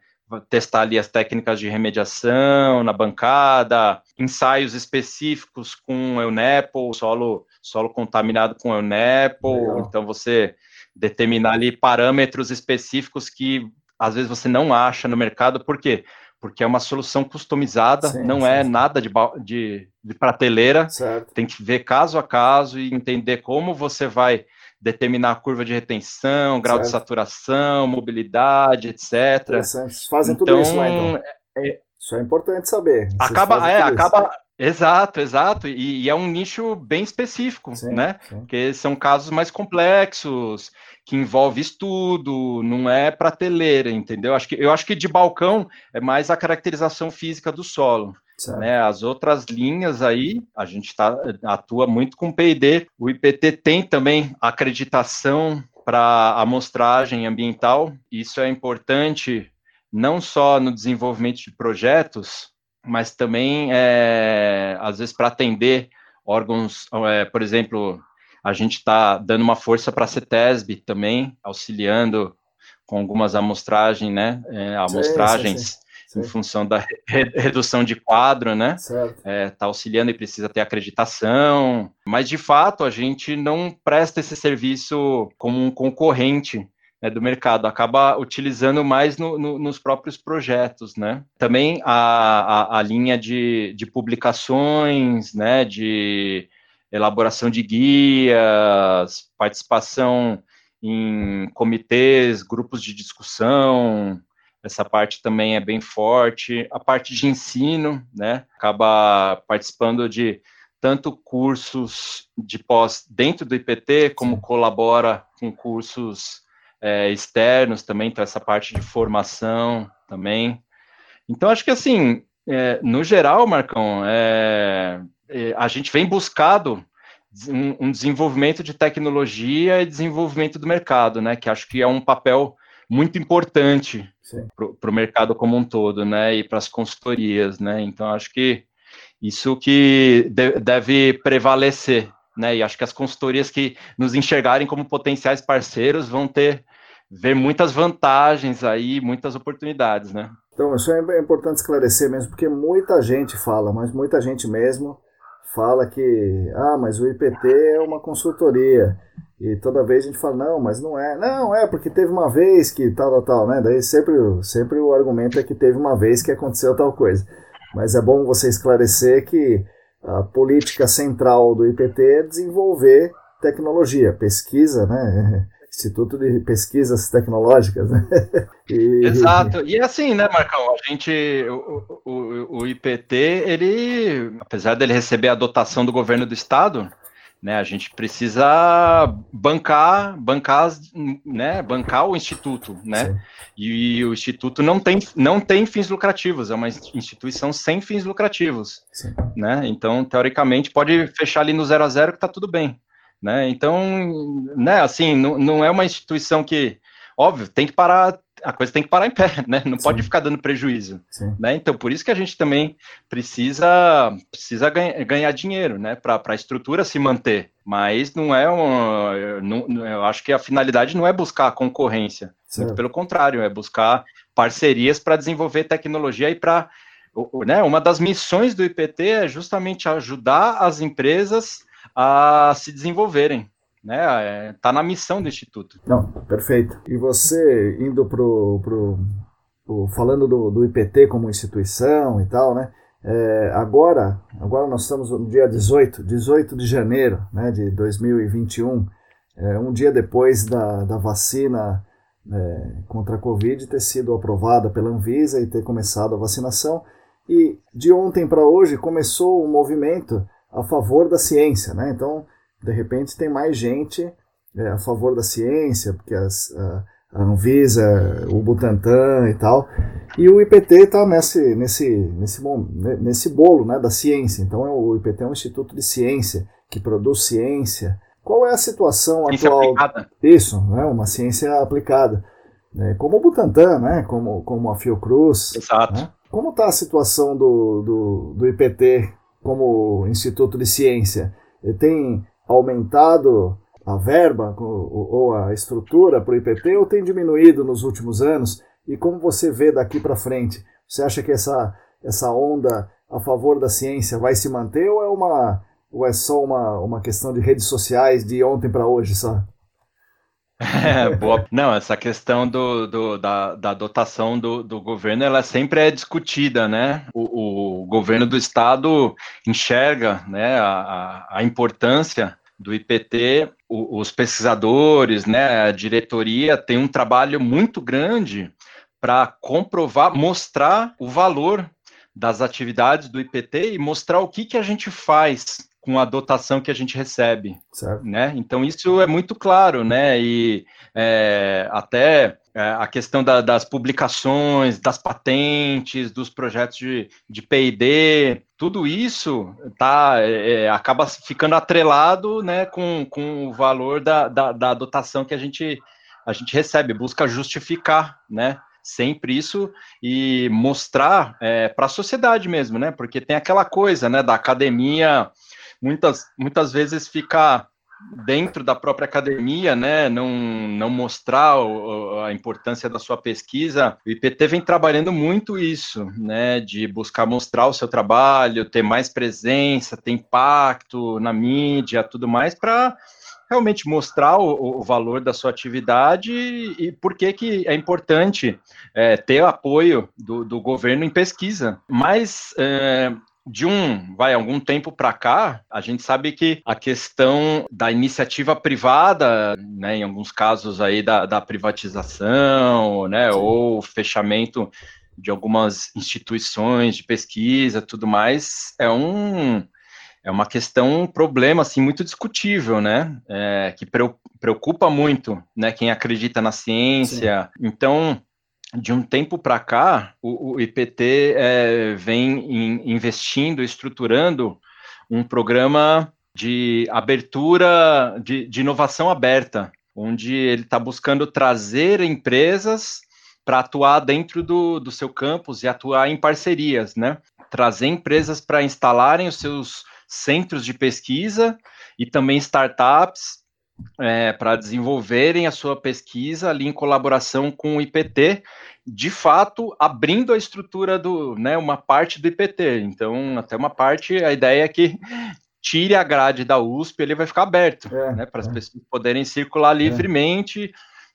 Testar ali as técnicas de remediação na bancada, ensaios específicos com EUNEPO, solo, solo contaminado com EUNEPO. Então, você determinar ali parâmetros específicos que às vezes você não acha no mercado, por quê? Porque é uma solução customizada, sim, não sim, é sim. nada de, de, de prateleira, certo. tem que ver caso a caso e entender como você vai determinar a curva de retenção, grau certo. de saturação, mobilidade, etc. Vocês fazem então, tudo isso lá, então. É, é isso é importante saber. acaba, é, acaba, Exato, exato. E, e, é um nicho bem específico, sim, né? Sim. Porque são casos mais complexos, que envolve estudo, não é prateleira, entendeu? Acho que, eu acho que de balcão é mais a caracterização física do solo. Né? As outras linhas aí, a gente tá, atua muito com P&D. O IPT tem também acreditação para amostragem ambiental. Isso é importante não só no desenvolvimento de projetos, mas também, é, às vezes, para atender órgãos, é, por exemplo, A gente está dando uma força para a CETESB também, auxiliando com algumas amostragens, né? É, amostragens. Sim, sim, sim. em função da re redução de quadro, né? Está auxiliando e precisa ter acreditação, mas de fato a gente não presta esse serviço como um concorrente né, do mercado, acaba utilizando mais no, no, nos próprios projetos, né? Também a, a, a linha de, de publicações, né, de elaboração de guias, participação em comitês, grupos de discussão, essa parte também é bem forte. A parte de ensino, né, acaba participando de tanto cursos de pós dentro do IPT, como colabora com cursos é, externos também, então essa parte de formação também. Então, acho que assim, é, no geral, Marcão, é, é, a gente vem buscado um, um, desenvolvimento de tecnologia e desenvolvimento do mercado, né? Que acho que é um papel muito importante para o mercado como um todo, né? E para as consultorias, né? Então acho que isso que de, deve prevalecer, né? E acho que as consultorias que nos enxergarem como potenciais parceiros vão ter ver muitas vantagens aí, muitas oportunidades, né? Então, isso é importante esclarecer mesmo, porque muita gente fala, mas muita gente mesmo fala que, ah, mas o IPT é uma consultoria. E toda vez a gente fala, não, mas não é. Não, é porque teve uma vez que tal, tal, tal, né? Daí sempre, sempre o argumento é que teve uma vez que aconteceu tal coisa. Mas é bom você esclarecer que a política central do IPT é desenvolver tecnologia, pesquisa, né? Instituto de Pesquisas Tecnológicas, né? E... Exato. E assim, né, Marcão? A gente, o, o, o, IPT, ele, apesar dele receber a dotação do governo do estado, né, a gente precisa bancar, bancar, né, bancar o instituto, né? E, e o instituto não tem, não tem fins lucrativos, é uma instituição sem fins lucrativos, Sim. né? Então, teoricamente, pode fechar ali no zero a zero que tá tudo bem. Né? Então, né, assim, não, não é uma instituição que, óbvio, tem que parar, a coisa tem que parar em pé, né? Não Sim. pode ficar dando prejuízo, Sim. né? Então, por isso que a gente também precisa precisa ganha, ganhar dinheiro, né? Para a estrutura se manter. Mas não é um, não, eu acho que a finalidade não é buscar a concorrência, pelo contrário, é buscar parcerias para desenvolver tecnologia e para né, uma das missões do IPT é justamente ajudar as empresas a se desenvolverem. Né? Está é, na missão do Instituto. Não, perfeito. E você indo pro, pro, pro falando do, do, IPT como instituição e tal, né? É, agora, agora nós estamos no dia 18, 18 de janeiro né, de 2021, é, um dia depois da, da vacina é, contra a Covid ter sido aprovada pela Anvisa e ter começado a vacinação. E de ontem para hoje começou um movimento a favor da ciência, né? Então, de repente, tem mais gente é, a favor da ciência, porque as, a, a Anvisa, o Butantan e tal, e o IPT está nesse, nesse, nesse, nesse bolo né, da ciência. Então, é o IPT é um instituto de ciência que produz ciência. Qual é a situação ciência atual? Aplicada. Isso, né, uma ciência aplicada. Né, como o Butantan, né, como, como a Fiocruz. Exato. Né? Como está a situação do, do, do IPT como Instituto de Ciência, tem aumentado a verba ou a estrutura para o IPT ou tem diminuído nos últimos anos? E como você vê daqui para frente? Você acha que essa, essa onda a favor da ciência vai se manter ou é, uma, ou é só uma, uma questão de redes sociais de ontem para hoje só? É, boa. Não, essa questão do, do da, da, dotação do, do, governo, ela sempre é discutida, né? O, o governo do estado enxerga né, a, a importância do IPT, o, os pesquisadores, né, a diretoria tem um trabalho muito grande para comprovar, mostrar o valor das atividades do IPT e mostrar o que, que a gente faz com a dotação que a gente recebe, certo. né? Então isso é muito claro, né? E é, até é, a questão da, das publicações, das patentes, dos projetos de, de P&D, tudo isso tá é, é, acaba ficando atrelado, né? Com, com o valor da, da, da dotação que a gente a gente recebe, busca justificar, né? sempre isso e mostrar é, para a sociedade mesmo, né? Porque tem aquela coisa, né, da academia muitas, muitas vezes fica dentro da própria academia, né, não, não mostrar a importância da sua pesquisa, o IPT vem trabalhando muito isso, né, de buscar mostrar o seu trabalho, ter mais presença, ter impacto na mídia, tudo mais, para realmente mostrar o, o, valor da sua atividade e, e por que, que é importante é, ter apoio do, do, governo em pesquisa. Mas é, de um, vai, algum tempo para cá, a gente sabe que a questão da iniciativa privada, né, em alguns casos aí da, da privatização, né, Sim. ou fechamento de algumas instituições de pesquisa, tudo mais, é um é uma questão, um problema assim muito discutível, né? É, que preocupa muito, né? Quem acredita na ciência. Sim. Então, de um tempo para cá, o, o IPT é, vem in, investindo, estruturando um programa de abertura, de, de inovação aberta, onde ele está buscando trazer empresas para atuar dentro do, do seu campus e atuar em parcerias, né? Trazer empresas para instalarem os seus centros de pesquisa e também startups é, para desenvolverem a sua pesquisa ali em colaboração com o IPT, de fato abrindo a estrutura do, né, uma parte do IPT. Então, até uma parte, a ideia é que tire a grade da USP, ele vai ficar aberto, é, né, para as é. pessoas poderem circular é. livremente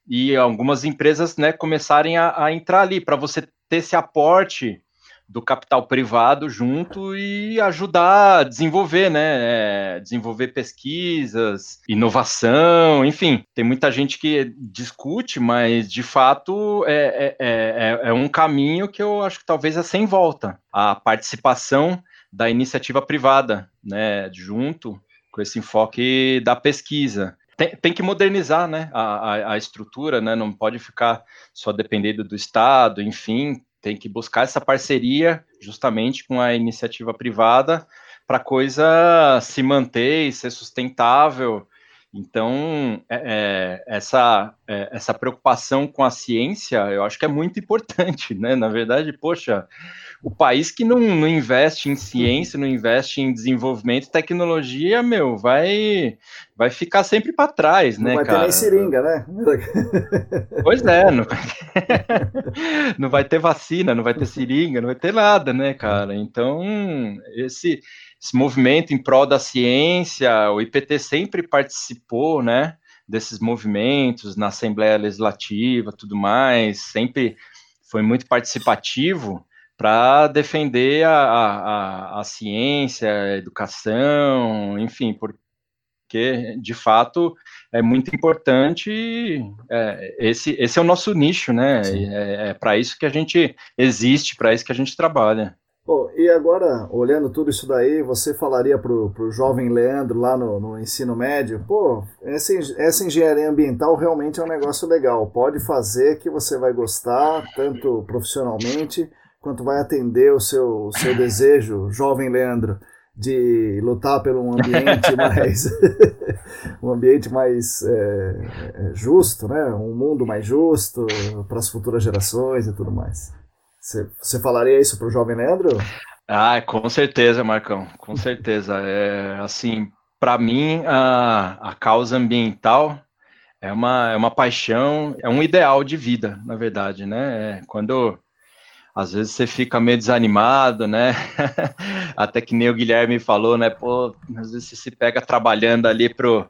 e algumas empresas, né, começarem a, a entrar ali para você ter esse aporte do capital privado junto e ajudar a desenvolver, né? É, desenvolver pesquisas, inovação, enfim. Tem muita gente que discute, mas de fato é, é, é, é um caminho que eu acho que talvez é sem volta. A participação da iniciativa privada, né? Junto com esse enfoque da pesquisa. Tem, tem, que modernizar né, a, a, a, estrutura, né, não pode ficar só dependendo do Estado, enfim, tem que buscar essa parceria justamente com a iniciativa privada para a coisa se manter e ser sustentável. Então, é, é, essa, é, essa preocupação com a ciência, eu acho que é muito importante, né? Na verdade, poxa, o país que não, não investe em ciência, não investe em desenvolvimento e tecnologia, meu, vai, vai ficar sempre para trás, não né, vai cara? ter nem seringa, né? Pois é, não vai, não vai ter vacina, não vai ter seringa, não vai ter nada, né, cara? Então, esse, esse movimento em prol da ciência, o IPT sempre participou, né, desses movimentos na Assembleia Legislativa, tudo mais, sempre foi muito participativo para defender a, a, a, ciência, a educação, enfim, porque de fato é muito importante. É, esse, esse é o nosso nicho, né? É, é para isso que a gente existe, para isso que a gente trabalha. Bom, e agora, olhando tudo isso daí, você falaria para o jovem Leandro lá no, no, ensino médio, pô, essa, essa engenharia ambiental realmente é um negócio legal, pode fazer que você vai gostar, tanto profissionalmente quanto vai atender o seu, o seu desejo, jovem Leandro, de lutar por um ambiente mais um ambiente mais é, justo, né? um mundo mais justo para as futuras gerações e tudo mais. Você, falaria isso para o jovem Leandro? Ah, com certeza, Marcão, com certeza. É, assim, para mim, a, a causa ambiental é uma, é uma paixão, é um ideal de vida, na verdade, né? É, quando às vezes você fica meio desanimado, né? Até que nem o Guilherme falou, né? Pô, às vezes você se pega trabalhando ali pro,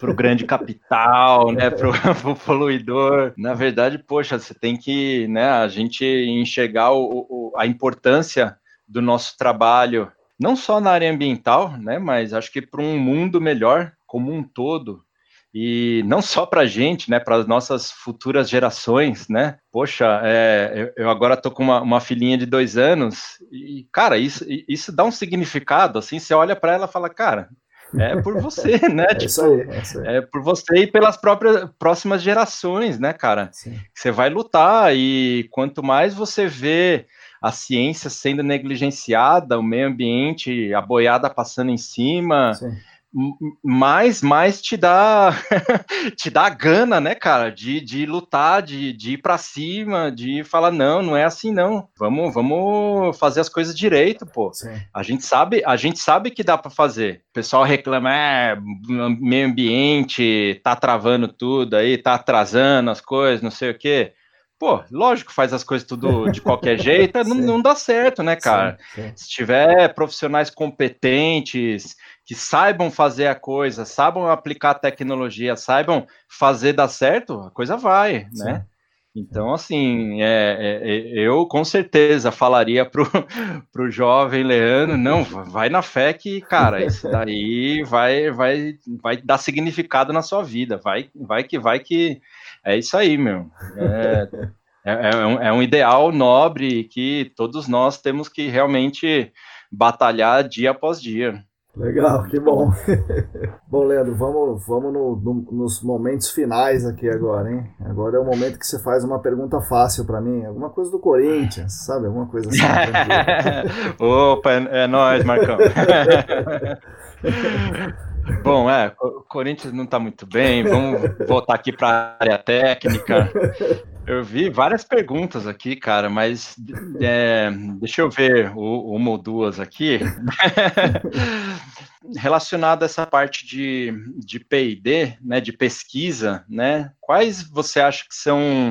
pro grande capital, né? Pro, pro, poluidor. Na verdade, poxa, você tem que, né? A gente enxergar o, o, a importância do nosso trabalho, não só na área ambiental, né? Mas acho que para um mundo melhor como um todo, e não só para a gente, né, para as nossas futuras gerações, né? Poxa, é, eu, agora tô com uma, uma, filhinha de dois anos e, cara, isso, isso dá um significado, assim, você olha para ela e fala, cara, é por você, né? é, tipo, isso aí, é, isso aí. é por você e pelas próprias próximas gerações, né, cara? Sim. Você vai lutar e quanto mais você vê a ciência sendo negligenciada, o meio ambiente, a boiada passando em cima, Sim mais, mais te dá te dá gana, né, cara, de, de lutar, de, de ir para cima, de falar não, não é assim não. Vamos, vamos fazer as coisas direito, pô. Sim. A gente sabe, a gente sabe que dá para fazer. O pessoal reclama, é, meio ambiente tá travando tudo aí, tá atrasando as coisas, não sei o quê. Pô, lógico, faz as coisas tudo de qualquer jeito, não, não, dá certo, né, cara? Sim, sim. Se tiver profissionais competentes, que saibam fazer a coisa, saibam aplicar a tecnologia, saibam fazer dar certo, a coisa vai, Sim. né? Então, assim, é, é, é eu com certeza falaria pro, pro jovem Leandro, não, vai na fé que, cara, isso daí vai, vai, vai dar significado na sua vida, vai, vai que vai que é isso aí, meu. É, é, é um, é um ideal nobre que todos nós temos que realmente batalhar dia após dia. Legal, que bom. bom, Leandro, vamos, vamos no, no, nos momentos finais aqui agora, hein? Agora é o momento que você faz uma pergunta fácil para mim, alguma coisa do Corinthians, sabe? Alguma coisa assim. Opa, é, é nóis, Marcão. Bom, é, o Corinthians não está muito bem, vamos voltar aqui para a área técnica. Eu vi várias perguntas aqui, cara, mas é, deixa eu ver uma ou duas aqui. Relacionado a essa parte de, de PD, né, de pesquisa, né, quais você acha que são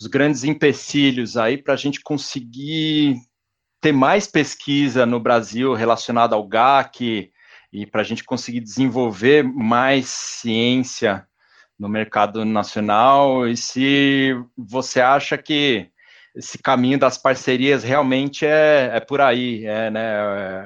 os grandes empecilhos aí para a gente conseguir ter mais pesquisa no Brasil relacionada ao GAC e para a gente conseguir desenvolver mais ciência no mercado nacional e se você acha que esse caminho das parcerias realmente é, é por aí, é, né,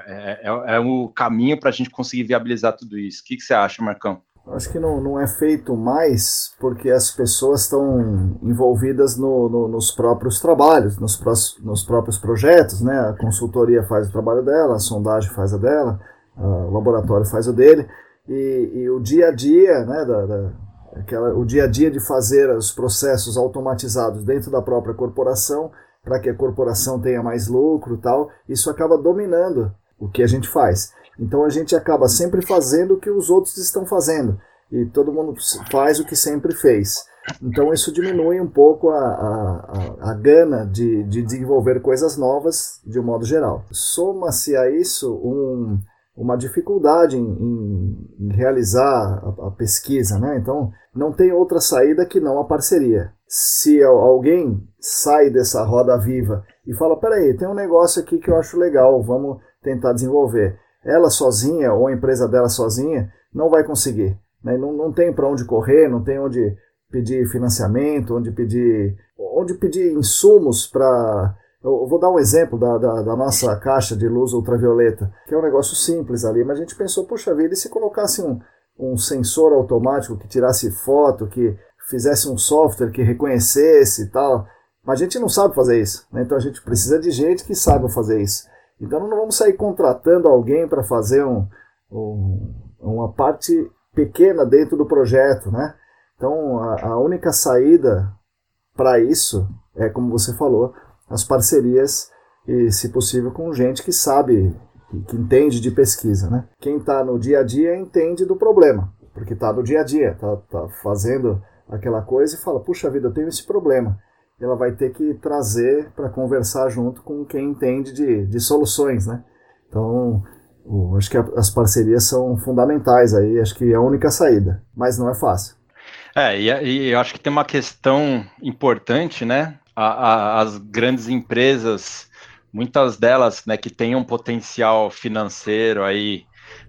é, é, é o caminho para a gente conseguir viabilizar tudo isso. O que, que você acha, Marcão? Acho que não, não é feito mais porque as pessoas estão envolvidas no, no, nos próprios trabalhos, nos, nos próprios projetos, né? A consultoria faz o trabalho dela, a sondagem faz a dela, o laboratório faz o dele, e, e o dia a dia, né, da, da aquela, o dia a dia de fazer os processos automatizados dentro da própria corporação para que a corporação tenha mais lucro tal, isso acaba dominando o que a gente faz. Então a gente acaba sempre fazendo o que os outros estão fazendo e todo mundo faz o que sempre fez. Então isso diminui um pouco a, a, a gana de, de desenvolver coisas novas de um modo geral. Soma-se a isso um, uma dificuldade em, em, realizar a, a, pesquisa, né? Então, não tem outra saída que não a parceria. Se alguém sai dessa roda viva e fala, peraí, tem um negócio aqui que eu acho legal, vamos tentar desenvolver. Ela sozinha ou a empresa dela sozinha não vai conseguir. Né? Não, não tem para onde correr, não tem onde pedir financiamento, onde pedir, onde pedir insumos para eu vou dar um exemplo da, da, da, nossa caixa de luz ultravioleta, que é um negócio simples ali, mas a gente pensou, puxa vida, e se colocasse um, um sensor automático que tirasse foto, que fizesse um software que reconhecesse e tal? Mas a gente não sabe fazer isso, né? então a gente precisa de gente que saiba fazer isso. Então não vamos sair contratando alguém para fazer um, um, uma parte pequena dentro do projeto, né? Então a, a única saída para isso é, como você falou, as parcerias e, se possível, com gente que sabe, que entende de pesquisa. Né? Quem está no dia a dia entende do problema, porque está no dia a dia, está tá fazendo aquela coisa e fala: puxa vida, eu tenho esse problema. Ela vai ter que trazer para conversar junto com quem entende de, de soluções. Né? Então, acho que as parcerias são fundamentais aí, acho que é a única saída, mas não é fácil. É, e, e eu acho que tem uma questão importante, né? A, a, as grandes empresas, muitas delas, né, que têm um potencial financeiro aí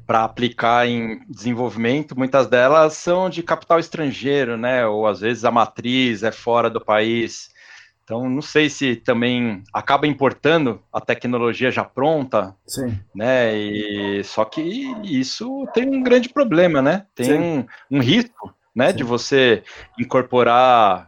para aplicar em desenvolvimento, muitas delas são de capital estrangeiro, né? Ou às vezes a matriz é fora do país. Então, não sei se também acaba importando a tecnologia já pronta, Sim. né? E só que isso tem um grande problema, né? Tem um, um, risco, né, Sim. de você incorporar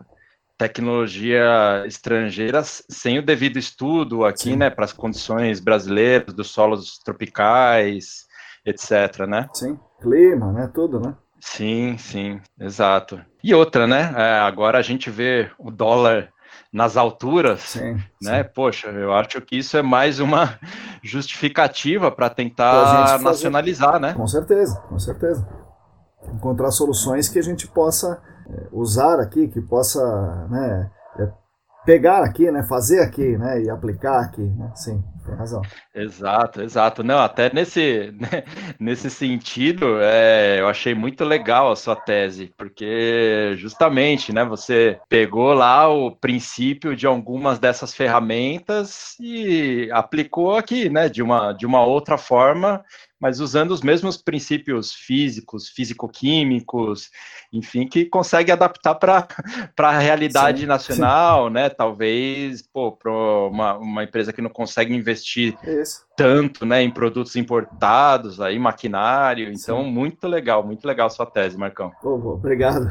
tecnologia estrangeira sem o devido estudo aqui, Sim. né, para as condições brasileiras, dos solos tropicais, etc, né? Sim, clima, né, tudo, né? Sim, sim, exato. E outra, né, é, agora a gente vê o dólar nas alturas, sim, né? Sim. Poxa, eu acho que isso é mais uma justificativa para tentar nacionalizar, né? Com certeza, com certeza. Encontrar soluções que a gente possa usar aqui, que possa né, eh, pegar aqui, né, fazer aqui, né, e aplicar aqui, né? Sim, tem razão. Exato, exato. Não, até nesse, né, nesse sentido, é, eu achei muito legal a sua tese, porque justamente, né, você pegou lá o princípio de algumas dessas ferramentas e aplicou aqui, né, de uma, de uma outra forma mas usando os mesmos princípios físicos, físico-químicos, enfim, que consegue adaptar para a realidade sim, nacional, sim. né? Talvez, pô, para uma, uma empresa que não consegue investir Isso tanto né, em produtos importados, aí, maquinário. Então, Sim. muito legal, muito legal sua tese, Marcão. obrigado.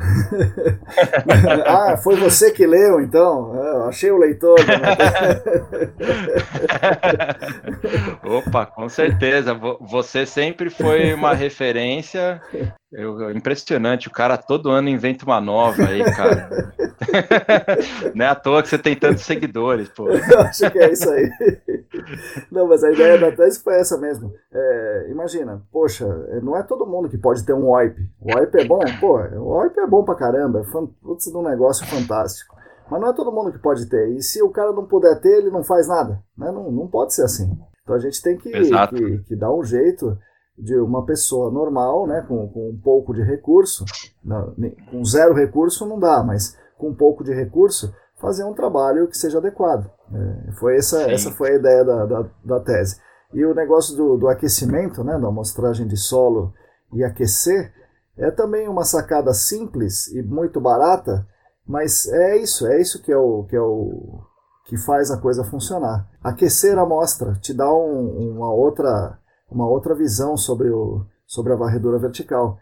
ah, foi você que leu, então? É, eu achei o leitor. Né? Opa, com certeza. Você sempre foi uma referência. Eu, impressionante, o cara todo ano inventa uma nova aí, cara. Não é à toa que você tem tantos seguidores, pô. Eu acho que é isso aí. Não, mas a ideia da tese foi essa mesmo. É, imagina, poxa, não é todo mundo que pode ter um OIP. O OIP é bom? Pô, o OIP é bom pra caramba, é putz, um negócio fantástico. Mas não é todo mundo que pode ter. E se o cara não puder ter, ele não faz nada. Né? Não, não pode ser assim. Então a gente tem que, que, que dar um jeito de uma pessoa normal, né, com, com um pouco de recurso, não, com zero recurso não dá, mas com um pouco de recurso, fazer um trabalho que seja adequado. É, foi essa, essa foi a ideia da, da, da, tese. E o negócio do, do aquecimento, né, da amostragem de solo e aquecer, é também uma sacada simples e muito barata, mas é isso, é isso que é o que, é o, que faz a coisa funcionar. Aquecer a amostra te dá um, uma, outra, uma outra visão sobre, o, sobre a varredura vertical.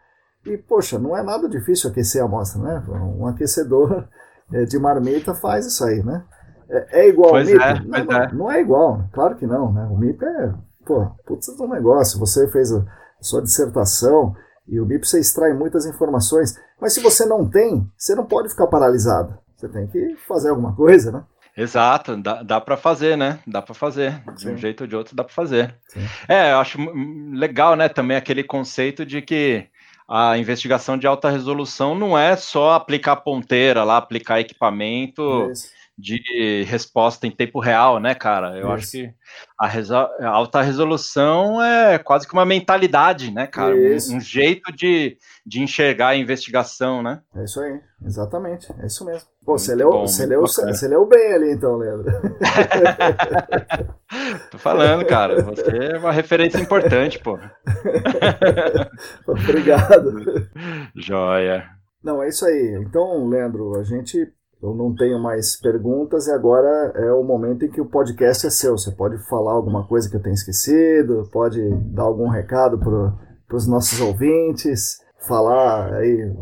E, poxa, não é nada difícil aquecer a amostra, né? Um aquecedor é, de marmita faz isso aí, né? É, é igual pois ao MIP? É, não, não, é. não, é igual, claro que não, né? O MIP é, pô, putz, é um negócio. Você fez a sua dissertação e o MIP você extrai muitas informações, mas se você não tem, você não pode ficar paralisado. Você tem que fazer alguma coisa, né? Exato, dá, dá para fazer, né? Dá para fazer. De Sim. um jeito ou de outro dá para fazer. Sim. É, eu acho legal, né, também aquele conceito de que a investigação de alta resolução não é só aplicar ponteira lá, aplicar equipamento Isso. De resposta em tempo real, né, cara? Eu Isso. acho que a, a, alta resolução é quase que uma mentalidade, né, cara? Um, um, jeito de, de enxergar a investigação, né? É isso aí, exatamente, é isso mesmo. Pô, você leu, bom, você, leu, você leu bem ali então, Leandro. Tô falando, cara. Você é uma referência importante, pô. Obrigado. Joia. Não, é isso aí. Então, Leandro, a gente. Eu não tenho mais perguntas e agora é o momento em que o podcast é seu. Você pode falar alguma coisa que eu tenha esquecido, pode dar algum recado para os nossos ouvintes, falar aí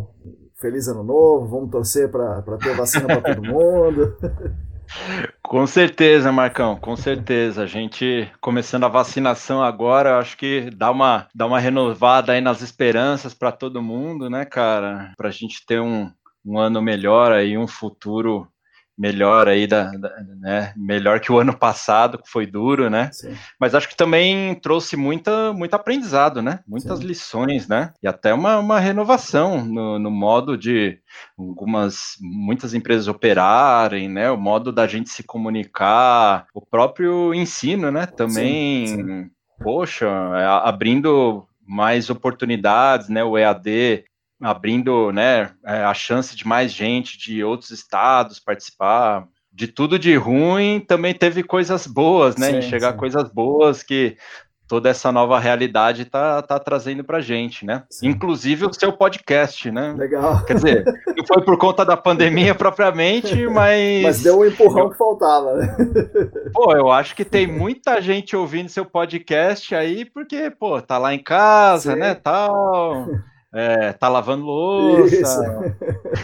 feliz ano novo, vamos torcer para ter vacina para todo mundo. Com certeza, Marcão, com certeza. A gente começando a vacinação agora, acho que dá uma, dá uma renovada aí nas esperanças para todo mundo, né, cara? Para a gente ter um, um ano melhor aí, um futuro melhor aí da, da, né, melhor que o ano passado que foi duro, né? Sim. Mas acho que também trouxe muita muito aprendizado, né? Muitas Sim. lições, né? E até uma, uma renovação no, no, modo de algumas muitas empresas operarem, né? O modo da gente se comunicar, o próprio ensino, né? Também, Sim. poxa, é, abrindo mais oportunidades, né? O EAD abrindo né, é, a chance de mais gente de outros estados participar. De tudo de ruim, também teve coisas boas, né? Sim, Enxergar sim. coisas boas que toda essa nova realidade tá, tá trazendo pra gente, né? Sim. Inclusive o seu podcast, né? Legal. Quer dizer, não foi por conta da pandemia propriamente, mas. Mas deu um empurrão que faltava, né? Pô, eu acho que tem muita gente ouvindo seu podcast aí, porque, pô, tá lá em casa, Sim. né? Tal é, tá lavando louça.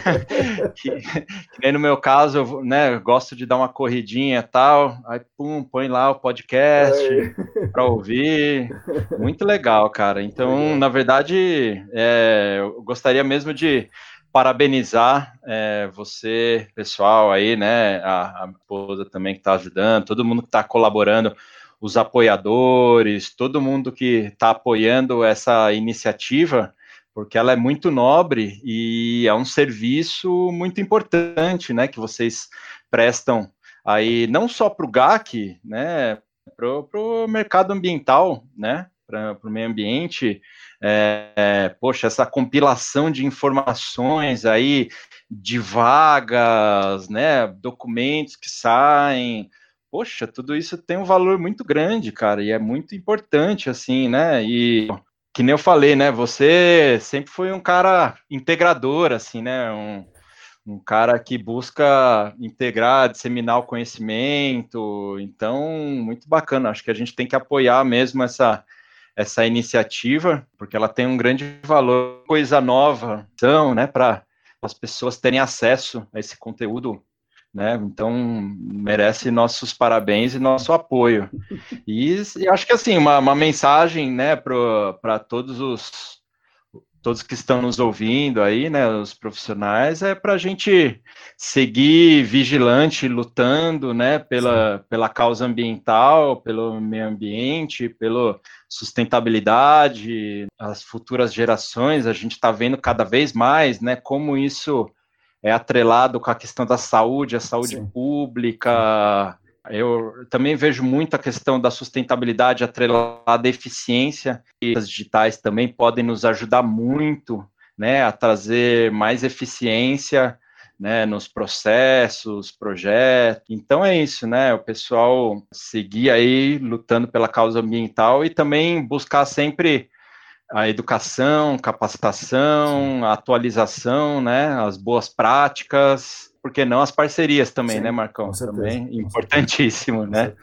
que, que, nem no meu caso, eu né, gosto de dar uma corridinha e tal. Aí, pum, põe lá o podcast para ouvir. Muito legal, cara. Então, na verdade, é, eu gostaria mesmo de parabenizar é, você, pessoal aí, né, a, a esposa também que está ajudando, todo mundo que está colaborando, os apoiadores, todo mundo que está apoiando essa iniciativa, porque ela é muito nobre e é um serviço muito importante, né, que vocês prestam aí não só para o GAC, né, para o mercado ambiental, né, para o meio ambiente, é, é, poxa, essa compilação de informações aí, de vagas, né, documentos que saem, poxa, tudo isso tem um valor muito grande, cara, e é muito importante, assim, né, e que nem eu falei, né, você sempre foi um cara integrador, assim, né, um, um cara que busca integrar, disseminar o conhecimento, então, muito bacana, acho que a gente tem que apoiar mesmo essa essa iniciativa, porque ela tem um grande valor, coisa nova, então, né, para as pessoas terem acesso a esse conteúdo, né, então merece nossos parabéns e nosso apoio. E, e acho que, assim, uma, uma mensagem, né, para todos os todos que estão nos ouvindo aí, né, os profissionais, é para a gente seguir vigilante, lutando, né, pela, pela causa ambiental, pelo meio ambiente, pela sustentabilidade, as futuras gerações, a gente está vendo cada vez mais, né, como isso é atrelado com a questão da saúde, a saúde Sim. pública, eu também vejo muito a questão da sustentabilidade atrelada à eficiência, e as digitais também podem nos ajudar muito né, a trazer mais eficiência né, nos processos, projetos. Então é isso, né? O pessoal seguir aí lutando pela causa ambiental e também buscar sempre a educação, capacitação, a atualização, né, as boas práticas, porque não as parcerias também, Sim, né, Marcão? também importantíssimo, né?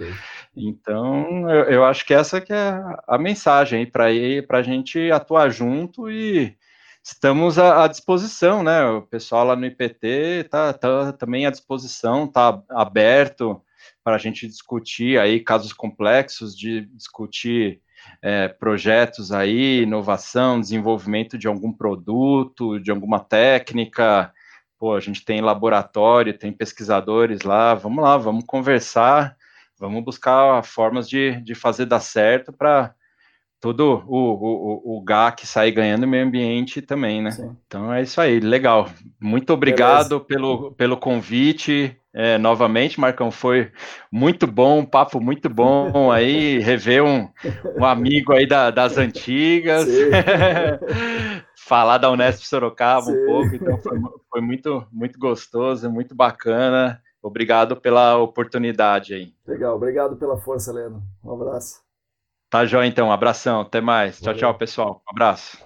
Então, eu, eu, acho que essa que é a mensagem para para a gente atuar junto e estamos à, à, disposição, né? O pessoal lá no IPT está tá também à disposição, está aberto para a gente discutir aí casos complexos, de discutir é, projetos aí, inovação, desenvolvimento de algum produto, de alguma técnica, pô, a gente tem laboratório, tem pesquisadores lá, vamos lá, vamos conversar, vamos buscar formas de, de fazer dar certo para todo o, o, o GAC sair ganhando o meio ambiente também, né? Sim. Então é isso aí, legal. Muito obrigado pelo, pelo convite. É, novamente, Marcão, foi muito bom, um papo muito bom aí, rever um, um amigo aí da, das antigas. falar da Unesp Sorocaba Sim. um pouco, então foi, foi, muito, muito gostoso, muito bacana. Obrigado pela oportunidade aí. Legal, obrigado pela força, Leno. Um abraço. Tá jóia então, um abração, até mais. Valeu. Tchau, tchau, pessoal. Um abraço.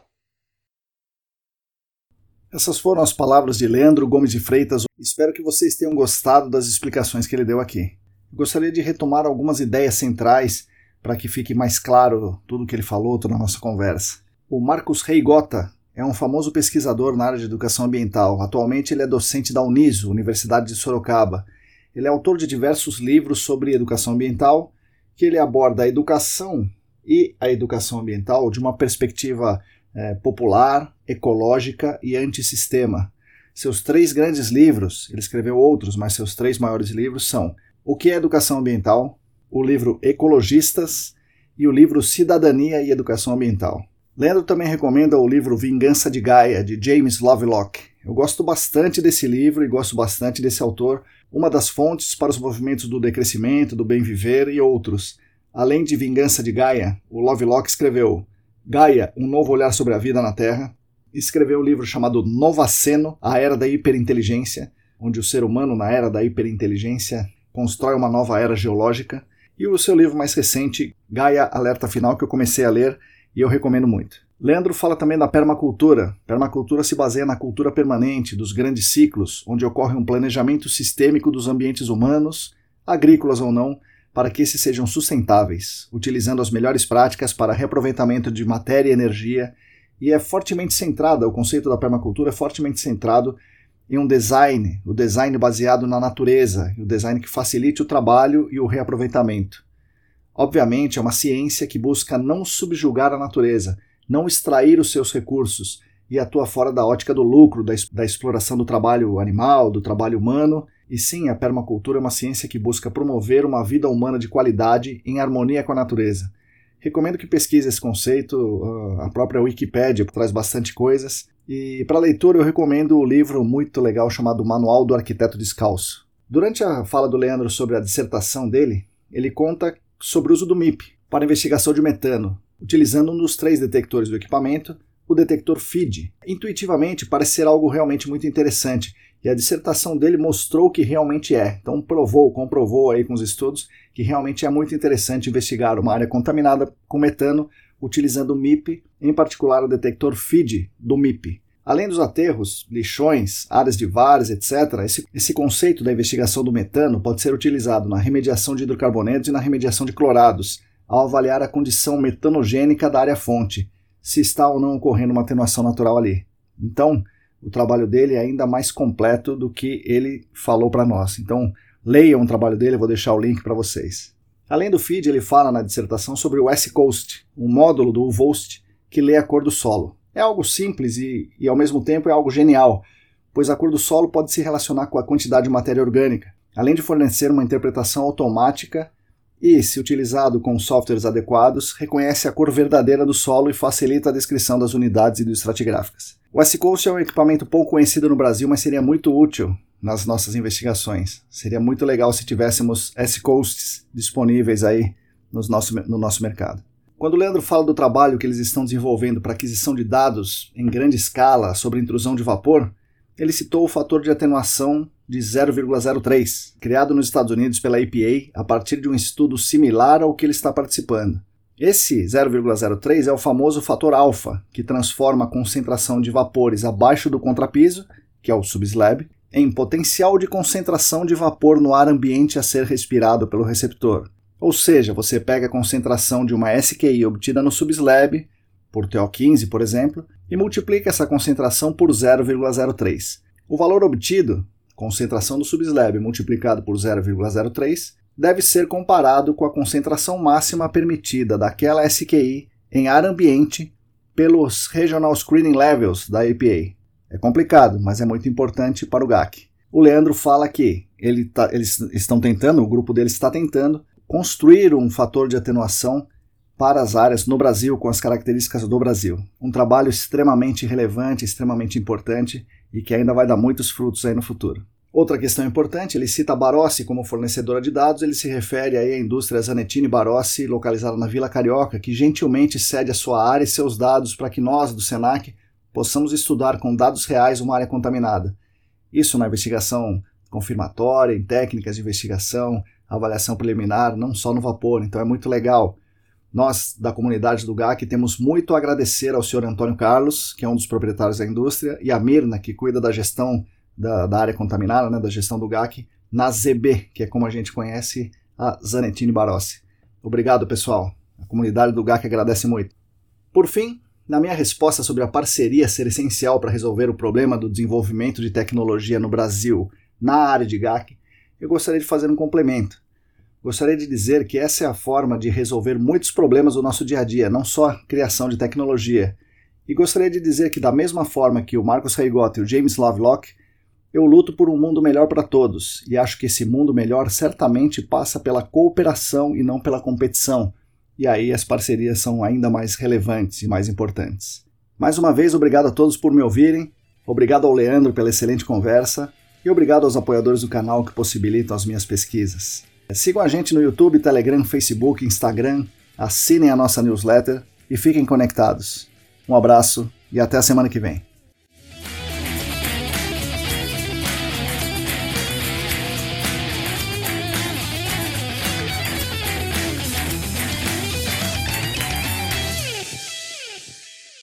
Essas foram as palavras de Leandro Gomes de Freitas. Espero que vocês tenham gostado das explicações que ele deu aqui. Gostaria de retomar algumas ideias centrais para que fique mais claro tudo o que ele falou, toda a nossa conversa. O Marcos Reigota é um famoso pesquisador na área de educação ambiental. Atualmente ele é docente da Uniso, Universidade de Sorocaba. Ele é autor de diversos livros sobre educação ambiental, que ele aborda a educação e a educação ambiental de uma perspectiva é, popular, ecológica e antissistema. Seus três grandes livros, ele escreveu outros, mas seus três maiores livros são O que é Educação Ambiental, o livro Ecologistas e o livro Cidadania e Educação Ambiental. Leandro também recomenda o livro Vingança de Gaia, de James Lovelock. Eu gosto bastante desse livro e gosto bastante desse autor, uma das fontes para os movimentos do decrescimento, do bem viver e outros. Além de Vingança de Gaia, o Lovelock escreveu Gaia, um novo olhar sobre a vida na Terra, escreveu um livro chamado Novaceno, a Era da Hiperinteligência, onde o ser humano na Era da Hiperinteligência constrói uma nova era geológica, e o seu livro mais recente, Gaia Alerta Final, que eu comecei a ler e eu recomendo muito. Leandro fala também da permacultura. Permacultura se baseia na cultura permanente, dos grandes ciclos, onde ocorre um planejamento sistêmico dos ambientes humanos, agrícolas ou não, para que esses sejam sustentáveis, utilizando as melhores práticas para reaproveitamento de matéria e energia, e é fortemente centrada, o conceito da permacultura é fortemente centrado em um design, o design baseado na natureza, o design que facilite o trabalho e o reaproveitamento. Obviamente, é uma ciência que busca não subjugar a natureza, não extrair os seus recursos, e atua fora da ótica do lucro, da, da exploração do trabalho animal, do trabalho humano. E sim, a permacultura é uma ciência que busca promover uma vida humana de qualidade em harmonia com a natureza. Recomendo que pesquise esse conceito, ah, a própria Wikipédia traz bastante coisas. E para leitura eu recomendo o livro muito legal chamado Manual do Arquiteto Descalço. Durante a fala do Leandro sobre a dissertação dele, ele conta sobre o uso do MIP para investigação de metano, utilizando um dos três detectores do equipamento, o detector FID. Intuitivamente parece ser algo realmente muito interessante, e a dissertação dele mostrou que realmente é. Então provou, comprovou aí com os estudos que realmente é muito interessante investigar uma área contaminada com metano utilizando o MIP, em particular o detector FID do MIP. Além dos aterros, lixões, áreas de várzea, etc., esse, esse, conceito da investigação do metano pode ser utilizado na remediação de hidrocarbonetos e na remediação de clorados, ao avaliar a condição metanogênica da área-fonte, se está ou não ocorrendo uma atenuação natural ali. Então, o trabalho dele é ainda mais completo do que ele falou para nós. Então, leiam o trabalho dele, eu vou deixar o link para vocês. Além do feed, ele fala na dissertação sobre o West Coast, um módulo do UVOST que lê a cor do solo. É algo simples e, e ao mesmo tempo é algo genial, pois a cor do solo pode se relacionar com a quantidade de matéria orgânica, além de fornecer uma interpretação automática e, se utilizado com softwares adequados, reconhece a cor verdadeira do solo e facilita a descrição das unidades e do estratigráficas. O S-Coast é um equipamento pouco conhecido no Brasil, mas seria muito útil nas nossas investigações. Seria muito legal se tivéssemos S-Coasts disponíveis aí no nosso, no nosso mercado. Quando o Leandro fala do trabalho que eles estão desenvolvendo para aquisição de dados em grande escala sobre intrusão de vapor, ele citou o fator de atenuação de 0,03, criado nos Estados Unidos pela EPA a partir de um estudo similar ao que ele está participando. Esse 0,03 é o famoso fator alfa, que transforma a concentração de vapores abaixo do contrapiso, que é o subslab, em potencial de concentração de vapor no ar ambiente a ser respirado pelo receptor. Ou seja, você pega a concentração de uma SQI obtida no subslab, por TO15, por exemplo, e multiplica essa concentração por 0,03. O valor obtido, concentração do subslab multiplicado por 0,03, deve ser comparado com a concentração máxima permitida daquela SQI em ar ambiente pelos Regional Screening Levels da EPA. É complicado, mas é muito importante para o GAC. O Leandro fala que ele tá, eles estão tentando, o grupo dele está tentando, construir um fator de atenuação para as áreas no Brasil com as características do Brasil. Um trabalho extremamente relevante, extremamente importante e que ainda vai dar muitos frutos aí no futuro. Outra questão importante, ele cita a Barossi como fornecedora de dados, ele se refere aí à indústria Zanettini Barossi, localizada na Vila Carioca, que gentilmente cede a sua área e seus dados para que nós, do SENAC, possamos estudar com dados reais uma área contaminada. Isso na investigação confirmatória, em técnicas de investigação, avaliação preliminar, não só no vapor, então é muito legal. Nós, da comunidade do GAC, temos muito a agradecer ao senhor Antônio Carlos, que é um dos proprietários da indústria, e a Mirna, que cuida da gestão da, da área contaminada, né, da gestão do GAC, na ZB, que é como a gente conhece a Zanettini Barossi. Obrigado, pessoal. A comunidade do GAC agradece muito. Por fim, na minha resposta sobre a parceria ser essencial para resolver o problema do desenvolvimento de tecnologia no Brasil na área de GAC, eu gostaria de fazer um complemento. Gostaria de dizer que essa é a forma de resolver muitos problemas do nosso dia a dia, não só a criação de tecnologia. E gostaria de dizer que, da mesma forma que o Marcos Reigotti e o James Lovelock eu luto por um mundo melhor para todos e acho que esse mundo melhor certamente passa pela cooperação e não pela competição. E aí as parcerias são ainda mais relevantes e mais importantes. Mais uma vez, obrigado a todos por me ouvirem, obrigado ao Leandro pela excelente conversa e obrigado aos apoiadores do canal que possibilitam as minhas pesquisas. Sigam a gente no YouTube, Telegram, Facebook, Instagram, assinem a nossa newsletter e fiquem conectados. Um abraço e até a semana que vem.